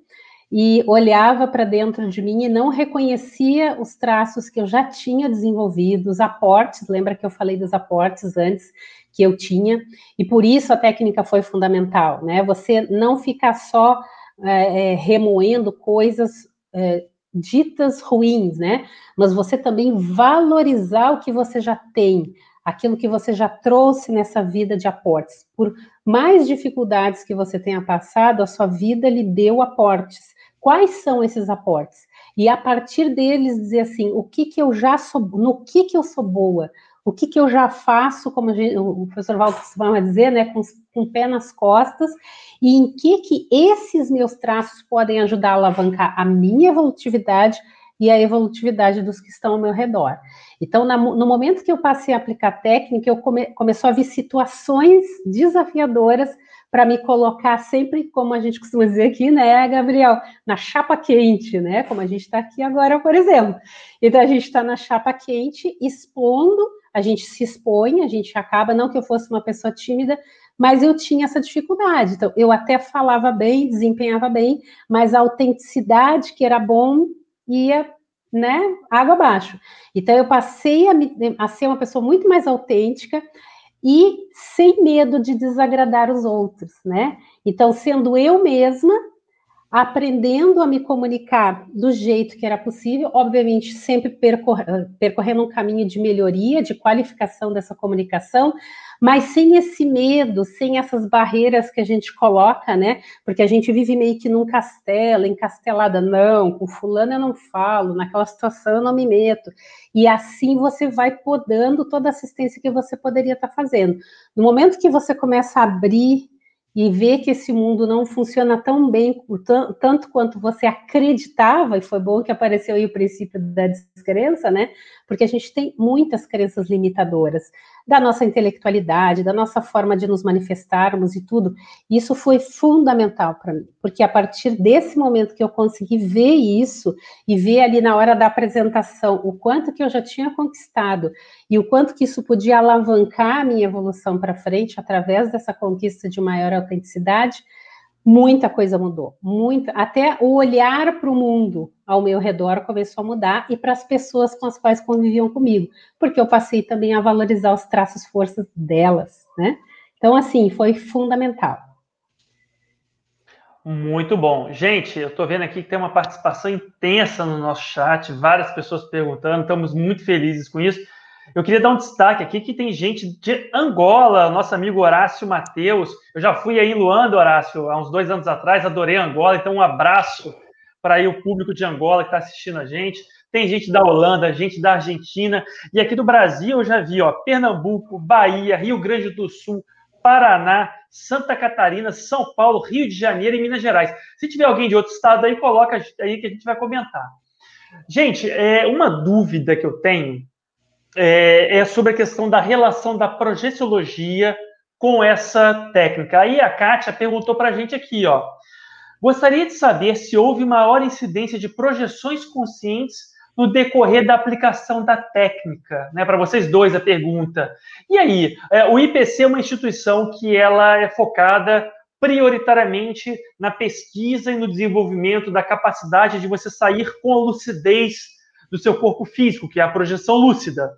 e olhava para dentro de mim e não reconhecia os traços que eu já tinha desenvolvido, os aportes, lembra que eu falei dos aportes antes que eu tinha, e por isso a técnica foi fundamental, né? Você não ficar só é, é, remoendo coisas é, ditas ruins, né? Mas você também valorizar o que você já tem, aquilo que você já trouxe nessa vida de aportes. Por mais dificuldades que você tenha passado, a sua vida lhe deu aportes. Quais são esses aportes? E a partir deles dizer assim, o que que eu já sou, no que que eu sou boa, o que, que eu já faço, como o professor Walter costuma dizer, né, com, com o pé nas costas, e em que, que esses meus traços podem ajudar a alavancar a minha evolutividade e a evolutividade dos que estão ao meu redor. Então, na, no momento que eu passei a aplicar técnica, eu come, começou a vir situações desafiadoras para me colocar sempre, como a gente costuma dizer aqui, né, Gabriel, na chapa quente, né, como a gente está aqui agora, por exemplo. Então, a gente está na chapa quente, expondo, a gente se expõe, a gente acaba, não que eu fosse uma pessoa tímida, mas eu tinha essa dificuldade. Então, eu até falava bem, desempenhava bem, mas a autenticidade, que era bom, ia, né, água abaixo. Então, eu passei a, a ser uma pessoa muito mais autêntica e sem medo de desagradar os outros, né? Então, sendo eu mesma, aprendendo a me comunicar do jeito que era possível, obviamente sempre percor percorrendo um caminho de melhoria, de qualificação dessa comunicação, mas sem esse medo, sem essas barreiras que a gente coloca, né? Porque a gente vive meio que num castelo, encastelada, não, com fulano eu não falo, naquela situação eu não me meto. E assim você vai podando toda a assistência que você poderia estar fazendo. No momento que você começa a abrir e ver que esse mundo não funciona tão bem, tanto quanto você acreditava, e foi bom que apareceu aí o princípio da descrença, né? Porque a gente tem muitas crenças limitadoras da nossa intelectualidade, da nossa forma de nos manifestarmos e tudo. Isso foi fundamental para mim, porque a partir desse momento que eu consegui ver isso e ver ali na hora da apresentação o quanto que eu já tinha conquistado e o quanto que isso podia alavancar a minha evolução para frente através dessa conquista de maior autenticidade, muita coisa mudou, muita, até o olhar para o mundo ao meu redor começou a mudar e para as pessoas com as quais conviviam comigo, porque eu passei também a valorizar os traços forças delas, né? Então, assim, foi fundamental. Muito bom. Gente, eu estou vendo aqui que tem uma participação intensa no nosso chat, várias pessoas perguntando, estamos muito felizes com isso. Eu queria dar um destaque aqui que tem gente de Angola, nosso amigo Horácio Mateus. Eu já fui aí em Luanda, Horácio, há uns dois anos atrás, adorei Angola, então um abraço para aí o público de Angola que está assistindo a gente. Tem gente da Holanda, gente da Argentina, e aqui do Brasil eu já vi, ó, Pernambuco, Bahia, Rio Grande do Sul, Paraná, Santa Catarina, São Paulo, Rio de Janeiro e Minas Gerais. Se tiver alguém de outro estado aí, coloca aí que a gente vai comentar. Gente, é, uma dúvida que eu tenho é, é sobre a questão da relação da projeciologia com essa técnica. Aí a Kátia perguntou para a gente aqui, ó. Gostaria de saber se houve maior incidência de projeções conscientes no decorrer da aplicação da técnica, né? Para vocês dois a pergunta. E aí, é, o IPC é uma instituição que ela é focada prioritariamente na pesquisa e no desenvolvimento da capacidade de você sair com a lucidez do seu corpo físico, que é a projeção lúcida.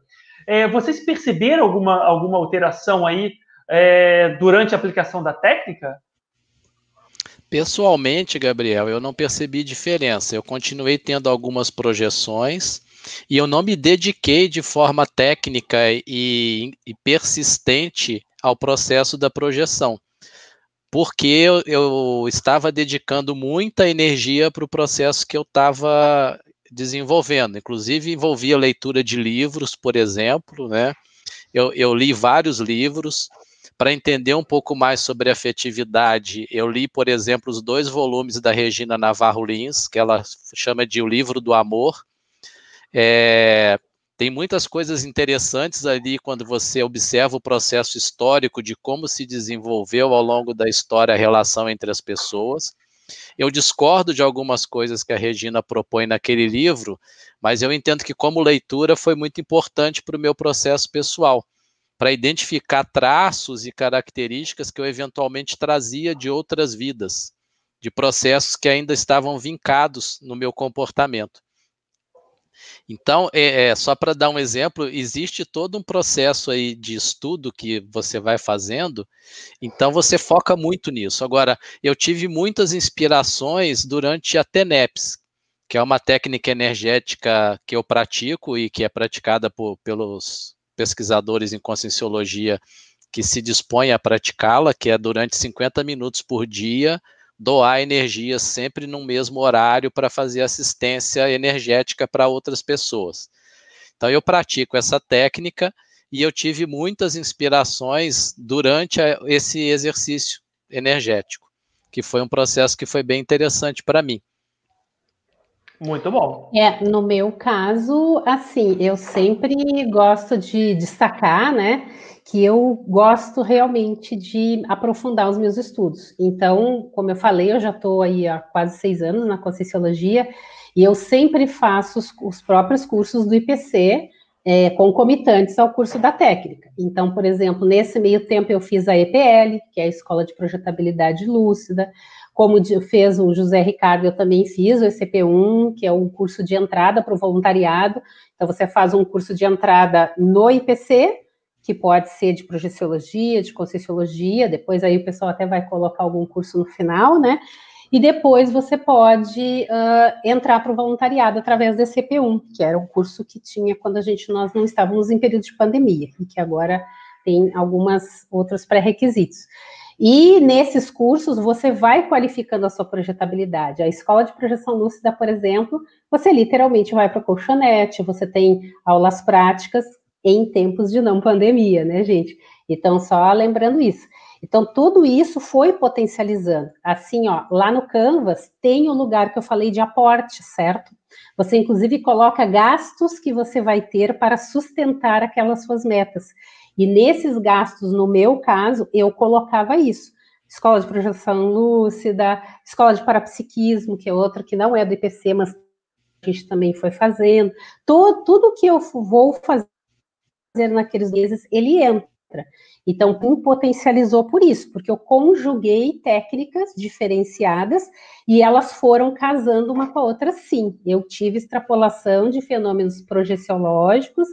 É, vocês perceberam alguma, alguma alteração aí é, durante a aplicação da técnica? Pessoalmente, Gabriel, eu não percebi diferença. Eu continuei tendo algumas projeções e eu não me dediquei de forma técnica e, e persistente ao processo da projeção, porque eu, eu estava dedicando muita energia para o processo que eu estava desenvolvendo. Inclusive, envolvia leitura de livros, por exemplo, né? Eu, eu li vários livros. Para entender um pouco mais sobre afetividade, eu li, por exemplo, os dois volumes da Regina Navarro Lins, que ela chama de O Livro do Amor. É, tem muitas coisas interessantes ali quando você observa o processo histórico de como se desenvolveu ao longo da história a relação entre as pessoas. Eu discordo de algumas coisas que a Regina propõe naquele livro, mas eu entendo que, como leitura, foi muito importante para o meu processo pessoal, para identificar traços e características que eu eventualmente trazia de outras vidas, de processos que ainda estavam vincados no meu comportamento. Então, é, é só para dar um exemplo, existe todo um processo aí de estudo que você vai fazendo, então você foca muito nisso. Agora, eu tive muitas inspirações durante a TENEPS, que é uma técnica energética que eu pratico e que é praticada por, pelos pesquisadores em conscienciologia que se dispõem a praticá-la, que é durante 50 minutos por dia, doar energia sempre no mesmo horário para fazer assistência energética para outras pessoas. Então, eu pratico essa técnica e eu tive muitas inspirações durante esse exercício energético, que foi um processo que foi bem interessante para mim. Muito bom. É, no meu caso, assim, eu sempre gosto de destacar, né, que eu gosto realmente de aprofundar os meus estudos. Então, como eu falei, eu já estou aí há quase seis anos na Conscienciologia e eu sempre faço os, os próprios cursos do IPC é, concomitantes ao curso da técnica. Então, por exemplo, nesse meio tempo eu fiz a EPL, que é a Escola de Projetabilidade Lúcida, como fez o José Ricardo, eu também fiz o ECP1, que é um curso de entrada para o voluntariado. Então, você faz um curso de entrada no IPC, que pode ser de projeciologia, de conscienciologia, depois aí o pessoal até vai colocar algum curso no final, né? E depois você pode uh, entrar para o voluntariado através da CP1, que era um curso que tinha quando a gente nós não estávamos em período de pandemia, e que agora tem algumas outros pré-requisitos. E nesses cursos você vai qualificando a sua projetabilidade. A escola de projeção lúcida, por exemplo, você literalmente vai para o colchonete, você tem aulas práticas em tempos de não pandemia, né, gente? Então, só lembrando isso. Então, tudo isso foi potencializando. Assim, ó, lá no Canvas tem o lugar que eu falei de aporte, certo? Você, inclusive, coloca gastos que você vai ter para sustentar aquelas suas metas. E nesses gastos, no meu caso, eu colocava isso. Escola de projeção lúcida, escola de parapsiquismo, que é outra que não é do IPC, mas a gente também foi fazendo. Tudo que eu vou fazer naqueles meses, ele entra. Então, me potencializou por isso, porque eu conjuguei técnicas diferenciadas e elas foram casando uma com a outra, sim. Eu tive extrapolação de fenômenos projeciológicos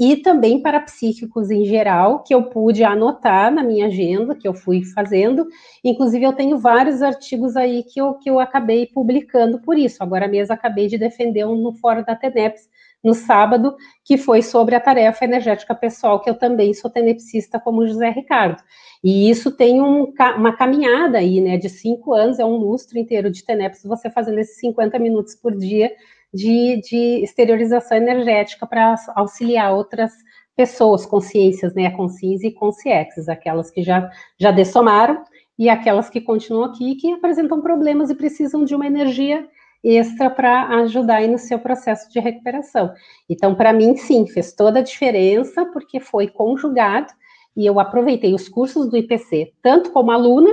e também para psíquicos em geral, que eu pude anotar na minha agenda, que eu fui fazendo. Inclusive, eu tenho vários artigos aí que eu, que eu acabei publicando por isso. Agora mesmo acabei de defender um no Fórum da TENEPS, no sábado, que foi sobre a tarefa energética pessoal, que eu também sou tenepsista como José Ricardo. E isso tem um, uma caminhada aí, né, de cinco anos, é um lustro inteiro de TENEPS, você fazendo esses 50 minutos por dia de, de exteriorização energética para auxiliar outras pessoas, consciências, né, consciência e consciexes, aquelas que já, já dessomaram e aquelas que continuam aqui que apresentam problemas e precisam de uma energia extra para ajudar aí no seu processo de recuperação. Então, para mim, sim, fez toda a diferença, porque foi conjugado, e eu aproveitei os cursos do IPC, tanto como aluna,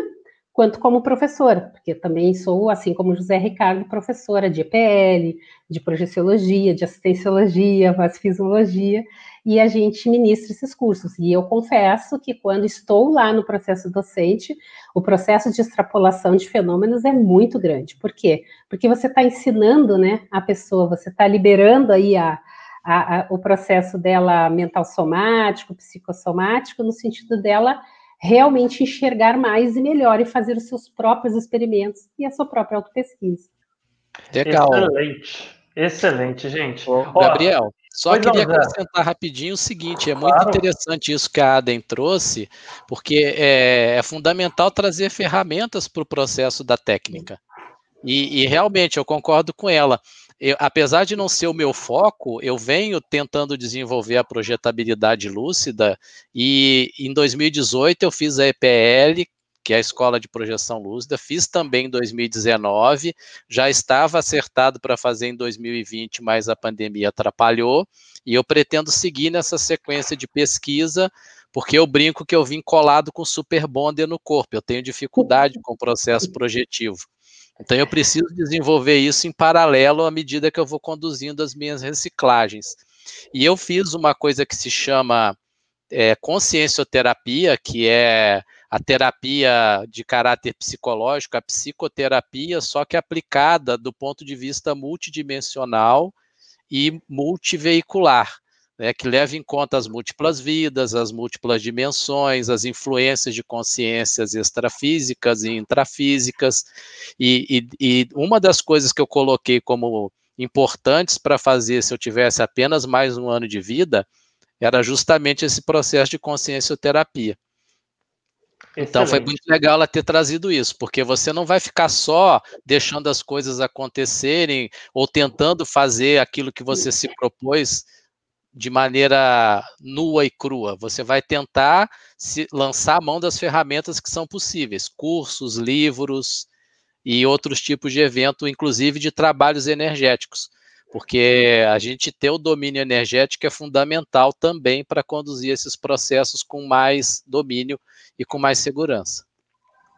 quanto como professora, porque também sou, assim como José Ricardo, professora de EPL, de projeciologia, de assistenciologia, vasfismologia, e a gente ministra esses cursos. E eu confesso que quando estou lá no processo docente, o processo de extrapolação de fenômenos é muito grande. Por quê? Porque você está ensinando, né, a pessoa, você está liberando aí a, a, a, o processo dela mental somático, psicossomático, no sentido dela realmente enxergar mais e melhor e fazer os seus próprios experimentos e a sua própria autopesquisa. Legal. Excelente. Excelente, gente. Ô, Gabriel, só queria não, acrescentar rapidinho o seguinte: é muito claro. interessante isso que a Aden trouxe, porque é, é fundamental trazer ferramentas para o processo da técnica. E, e, realmente eu concordo com ela eu, apesar de não ser o meu foco, eu venho tentando desenvolver a projetabilidade lúcida e em 2018 eu fiz a EPL, que é a Escola de Projeção Lúcida, fiz também em 2019, já estava acertado para fazer em 2020, mas a pandemia atrapalhou, e eu pretendo seguir nessa sequência de pesquisa, porque eu brinco que eu vim colado com super bonder no corpo, eu tenho dificuldade com o processo projetivo. Então eu preciso desenvolver isso em paralelo à medida que eu vou conduzindo as minhas reciclagens. E eu fiz uma coisa que se chama é, consciencioterapia, que é a terapia de caráter psicológico, a psicoterapia, só que aplicada do ponto de vista multidimensional e multiveicular né, que leva em conta as múltiplas vidas, as múltiplas dimensões, as influências de consciências extrafísicas e intrafísicas. E, e, e uma das coisas que eu coloquei como importantes para fazer se eu tivesse apenas mais um ano de vida era justamente esse processo de consciencioterapia. Excelente. Então foi muito legal ela ter trazido isso, porque você não vai ficar só deixando as coisas acontecerem ou tentando fazer aquilo que você se propôs de maneira nua e crua. Você vai tentar se lançar a mão das ferramentas que são possíveis, cursos, livros, e outros tipos de evento, inclusive de trabalhos energéticos, porque a gente ter o domínio energético é fundamental também para conduzir esses processos com mais domínio e com mais segurança.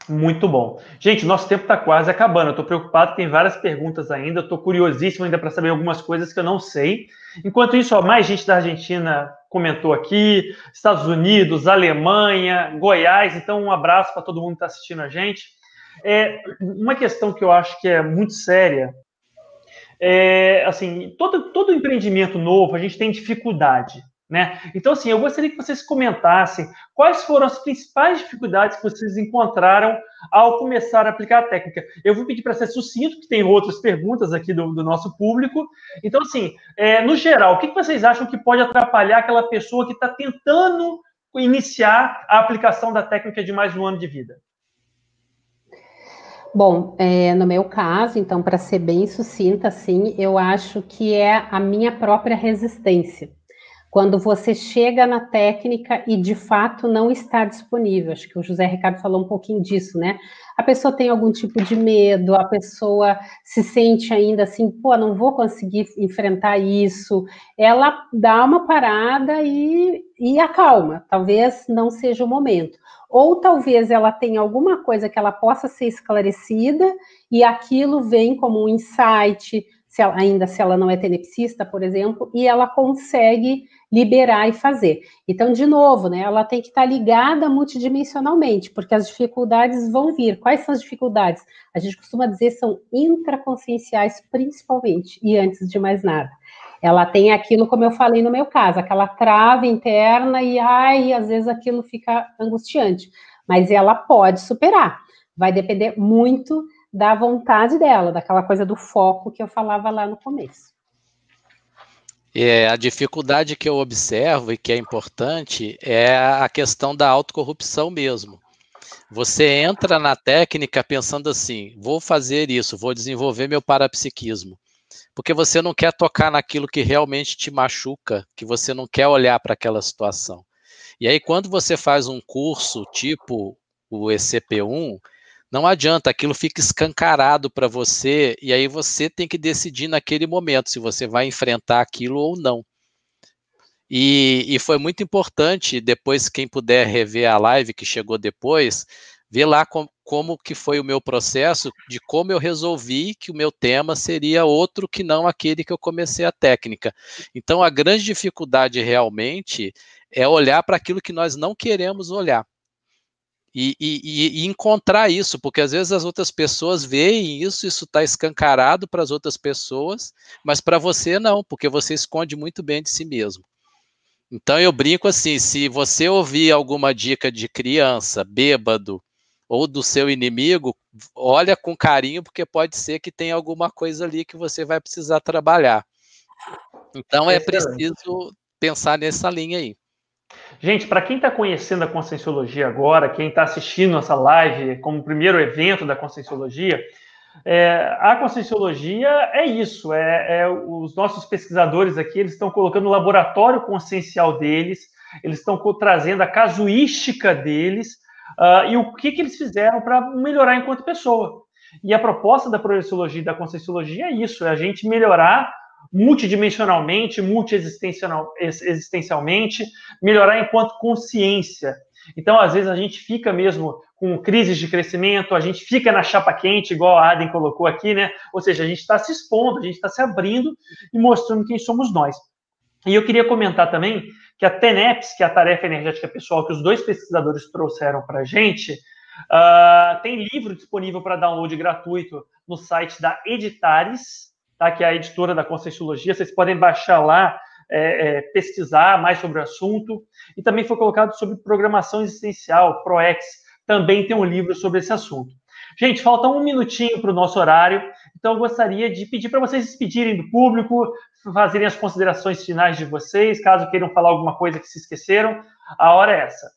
Muito bom. Gente, nosso tempo está quase acabando. Eu estou preocupado, tem várias perguntas ainda. Estou curiosíssimo ainda para saber algumas coisas que eu não sei. Enquanto isso, ó, mais gente da Argentina comentou aqui, Estados Unidos, Alemanha, Goiás. Então, um abraço para todo mundo que está assistindo a gente. É, uma questão que eu acho que é muito séria é, assim, todo, todo empreendimento novo, a gente tem dificuldade. Né? Então, assim, eu gostaria que vocês comentassem quais foram as principais dificuldades que vocês encontraram ao começar a aplicar a técnica. Eu vou pedir para ser sucinto, que tem outras perguntas aqui do, do nosso público. Então, assim, é, no geral, o que vocês acham que pode atrapalhar aquela pessoa que está tentando iniciar a aplicação da técnica de mais um ano de vida? Bom, é, no meu caso, então, para ser bem sucinta, assim, eu acho que é a minha própria resistência quando você chega na técnica e de fato não está disponível. Acho que o José Ricardo falou um pouquinho disso, né? A pessoa tem algum tipo de medo, a pessoa se sente ainda assim, pô, não vou conseguir enfrentar isso. Ela dá uma parada e, e acalma. Talvez não seja o momento. Ou talvez ela tenha alguma coisa que ela possa ser esclarecida e aquilo vem como um insight, se ela, ainda se ela não é tenepsista, por exemplo, e ela consegue liberar e fazer. Então, de novo, né, ela tem que estar ligada multidimensionalmente, porque as dificuldades vão vir. Quais são as dificuldades? A gente costuma dizer são intraconscienciais, principalmente, e antes de mais nada. Ela tem aquilo, como eu falei no meu caso, aquela trava interna e, ai, às vezes aquilo fica angustiante, mas ela pode superar. Vai depender muito da vontade dela, daquela coisa do foco que eu falava lá no começo. É, a dificuldade que eu observo e que é importante é a questão da autocorrupção mesmo. Você entra na técnica pensando assim: vou fazer isso, vou desenvolver meu parapsiquismo. Porque você não quer tocar naquilo que realmente te machuca, que você não quer olhar para aquela situação. E aí, quando você faz um curso tipo o ECP1, não adianta, aquilo fica escancarado para você e aí você tem que decidir naquele momento se você vai enfrentar aquilo ou não. E, e foi muito importante, depois quem puder rever a live que chegou depois, ver lá com, como que foi o meu processo, de como eu resolvi que o meu tema seria outro que não aquele que eu comecei a técnica. Então, a grande dificuldade realmente é olhar para aquilo que nós não queremos olhar. E, e, e, encontrar isso, porque às vezes as outras pessoas veem isso, isso está escancarado para as outras pessoas, mas para você não, porque você esconde muito bem de si mesmo. Então eu brinco assim: se você ouvir alguma dica de criança, bêbado ou do seu inimigo, olha com carinho, porque pode ser que tenha alguma coisa ali que você vai precisar trabalhar. Então é preciso pensar nessa linha aí. Gente, para quem está conhecendo a Conscienciologia agora, quem está assistindo essa live como primeiro evento da Conscienciologia, é, a Conscienciologia é isso, é, é, os nossos pesquisadores aqui, eles estão colocando o laboratório consciencial deles, eles estão trazendo a casuística deles uh, e o que, que eles fizeram para melhorar enquanto pessoa. E a proposta da Projeciologia e da Conscienciologia é isso, é a gente melhorar multidimensionalmente, multiexistencialmente, melhorar enquanto consciência. Então, às vezes, a gente fica mesmo com crises de crescimento, a gente fica na chapa quente, igual a Aden colocou aqui, né? Ou seja, a gente está se expondo, a gente está se abrindo e mostrando quem somos nós. E eu queria comentar também que a TENEPS, que é a Tarefa Energética Pessoal, que os dois pesquisadores trouxeram para a gente, uh, tem livro disponível para download gratuito no site da Editares, tá? que é a editora da Conscienciologia. Vocês podem baixar lá, é, é, pesquisar mais sobre o assunto. E também foi colocado sobre programação existencial, ProEx. Também tem um livro sobre esse assunto. Gente, falta um minutinho para o nosso horário, então eu gostaria de pedir para vocês despedirem do público, fazerem as considerações finais de vocês, caso queiram falar alguma coisa que se esqueceram. A hora é essa.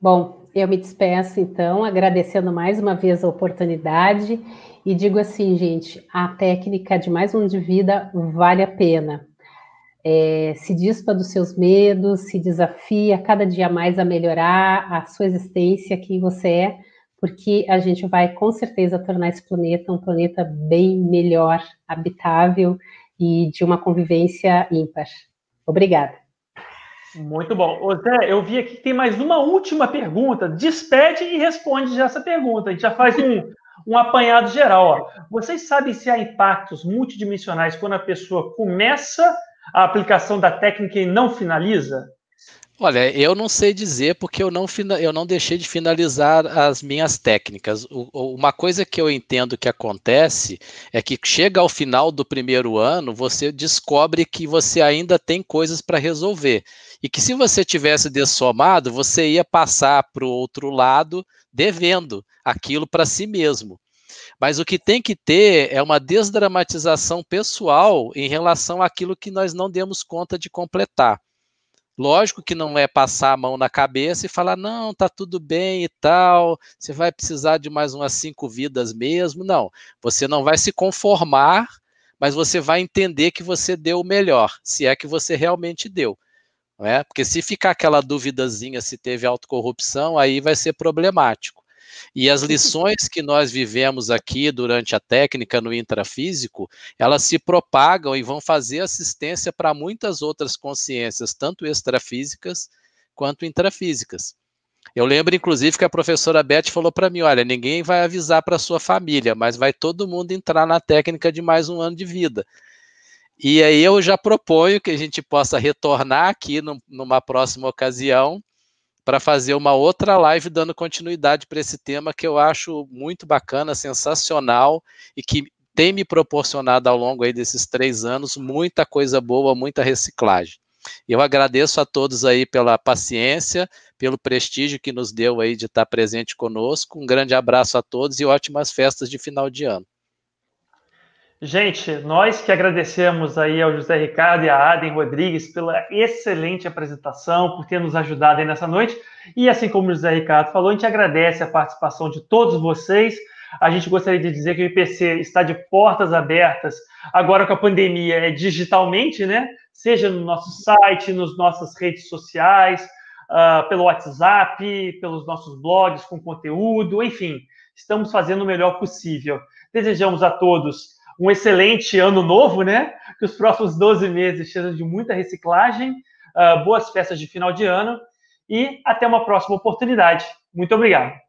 Bom, eu me despeço então, agradecendo mais uma vez a oportunidade e digo assim, gente, a técnica de mais um de vida vale a pena. É, se dispa dos seus medos, se desafia cada dia mais a melhorar a sua existência, quem você é, porque a gente vai com certeza tornar esse planeta um planeta bem melhor, habitável e de uma convivência ímpar. Obrigada. Muito bom. Ô Zé, eu vi aqui que tem mais uma última pergunta. Despede e responde já essa pergunta. A gente já faz um, um apanhado geral. Ó. Vocês sabem se há impactos multidimensionais quando a pessoa começa a aplicação da técnica e não finaliza? Olha, eu não sei dizer porque eu não, eu não deixei de finalizar as minhas técnicas. O, uma coisa que eu entendo que acontece é que chega ao final do primeiro ano, você descobre que você ainda tem coisas para resolver. E que se você tivesse dessomado, você ia passar para o outro lado devendo aquilo para si mesmo. Mas o que tem que ter é uma desdramatização pessoal em relação àquilo que nós não demos conta de completar. Lógico que não é passar a mão na cabeça e falar, não, tá tudo bem e tal, você vai precisar de mais umas cinco vidas mesmo. Não, você não vai se conformar, mas você vai entender que você deu o melhor, se é que você realmente deu. É? Porque se ficar aquela duvidazinha se teve autocorrupção, aí vai ser problemático. E as lições que nós vivemos aqui durante a técnica no intrafísico, elas se propagam e vão fazer assistência para muitas outras consciências, tanto extrafísicas quanto intrafísicas. Eu lembro, inclusive, que a professora Beth falou para mim: olha, ninguém vai avisar para sua família, mas vai todo mundo entrar na técnica de mais um ano de vida. E aí eu já proponho que a gente possa retornar aqui no, numa próxima ocasião para fazer uma outra live dando continuidade para esse tema que eu acho muito bacana, sensacional e que tem me proporcionado ao longo aí desses três anos muita coisa boa, muita reciclagem. Eu agradeço a todos aí pela paciência, pelo prestígio que nos deu aí de estar presente conosco. Um grande abraço a todos e ótimas festas de final de ano. Gente, nós que agradecemos aí ao José Ricardo e à Aden Rodrigues pela excelente apresentação, por ter nos ajudado aí nessa noite. E assim como o José Ricardo falou, a gente agradece a participação de todos vocês. A gente gostaria de dizer que o IPC está de portas abertas, agora com a pandemia, é digitalmente, né? Seja no nosso site, nas nossas redes sociais, uh, pelo WhatsApp, pelos nossos blogs com conteúdo, enfim, estamos fazendo o melhor possível. Desejamos a todos um excelente ano novo, né? Que os próximos 12 meses sejam de muita reciclagem, uh, boas festas de final de ano e até uma próxima oportunidade. Muito obrigado.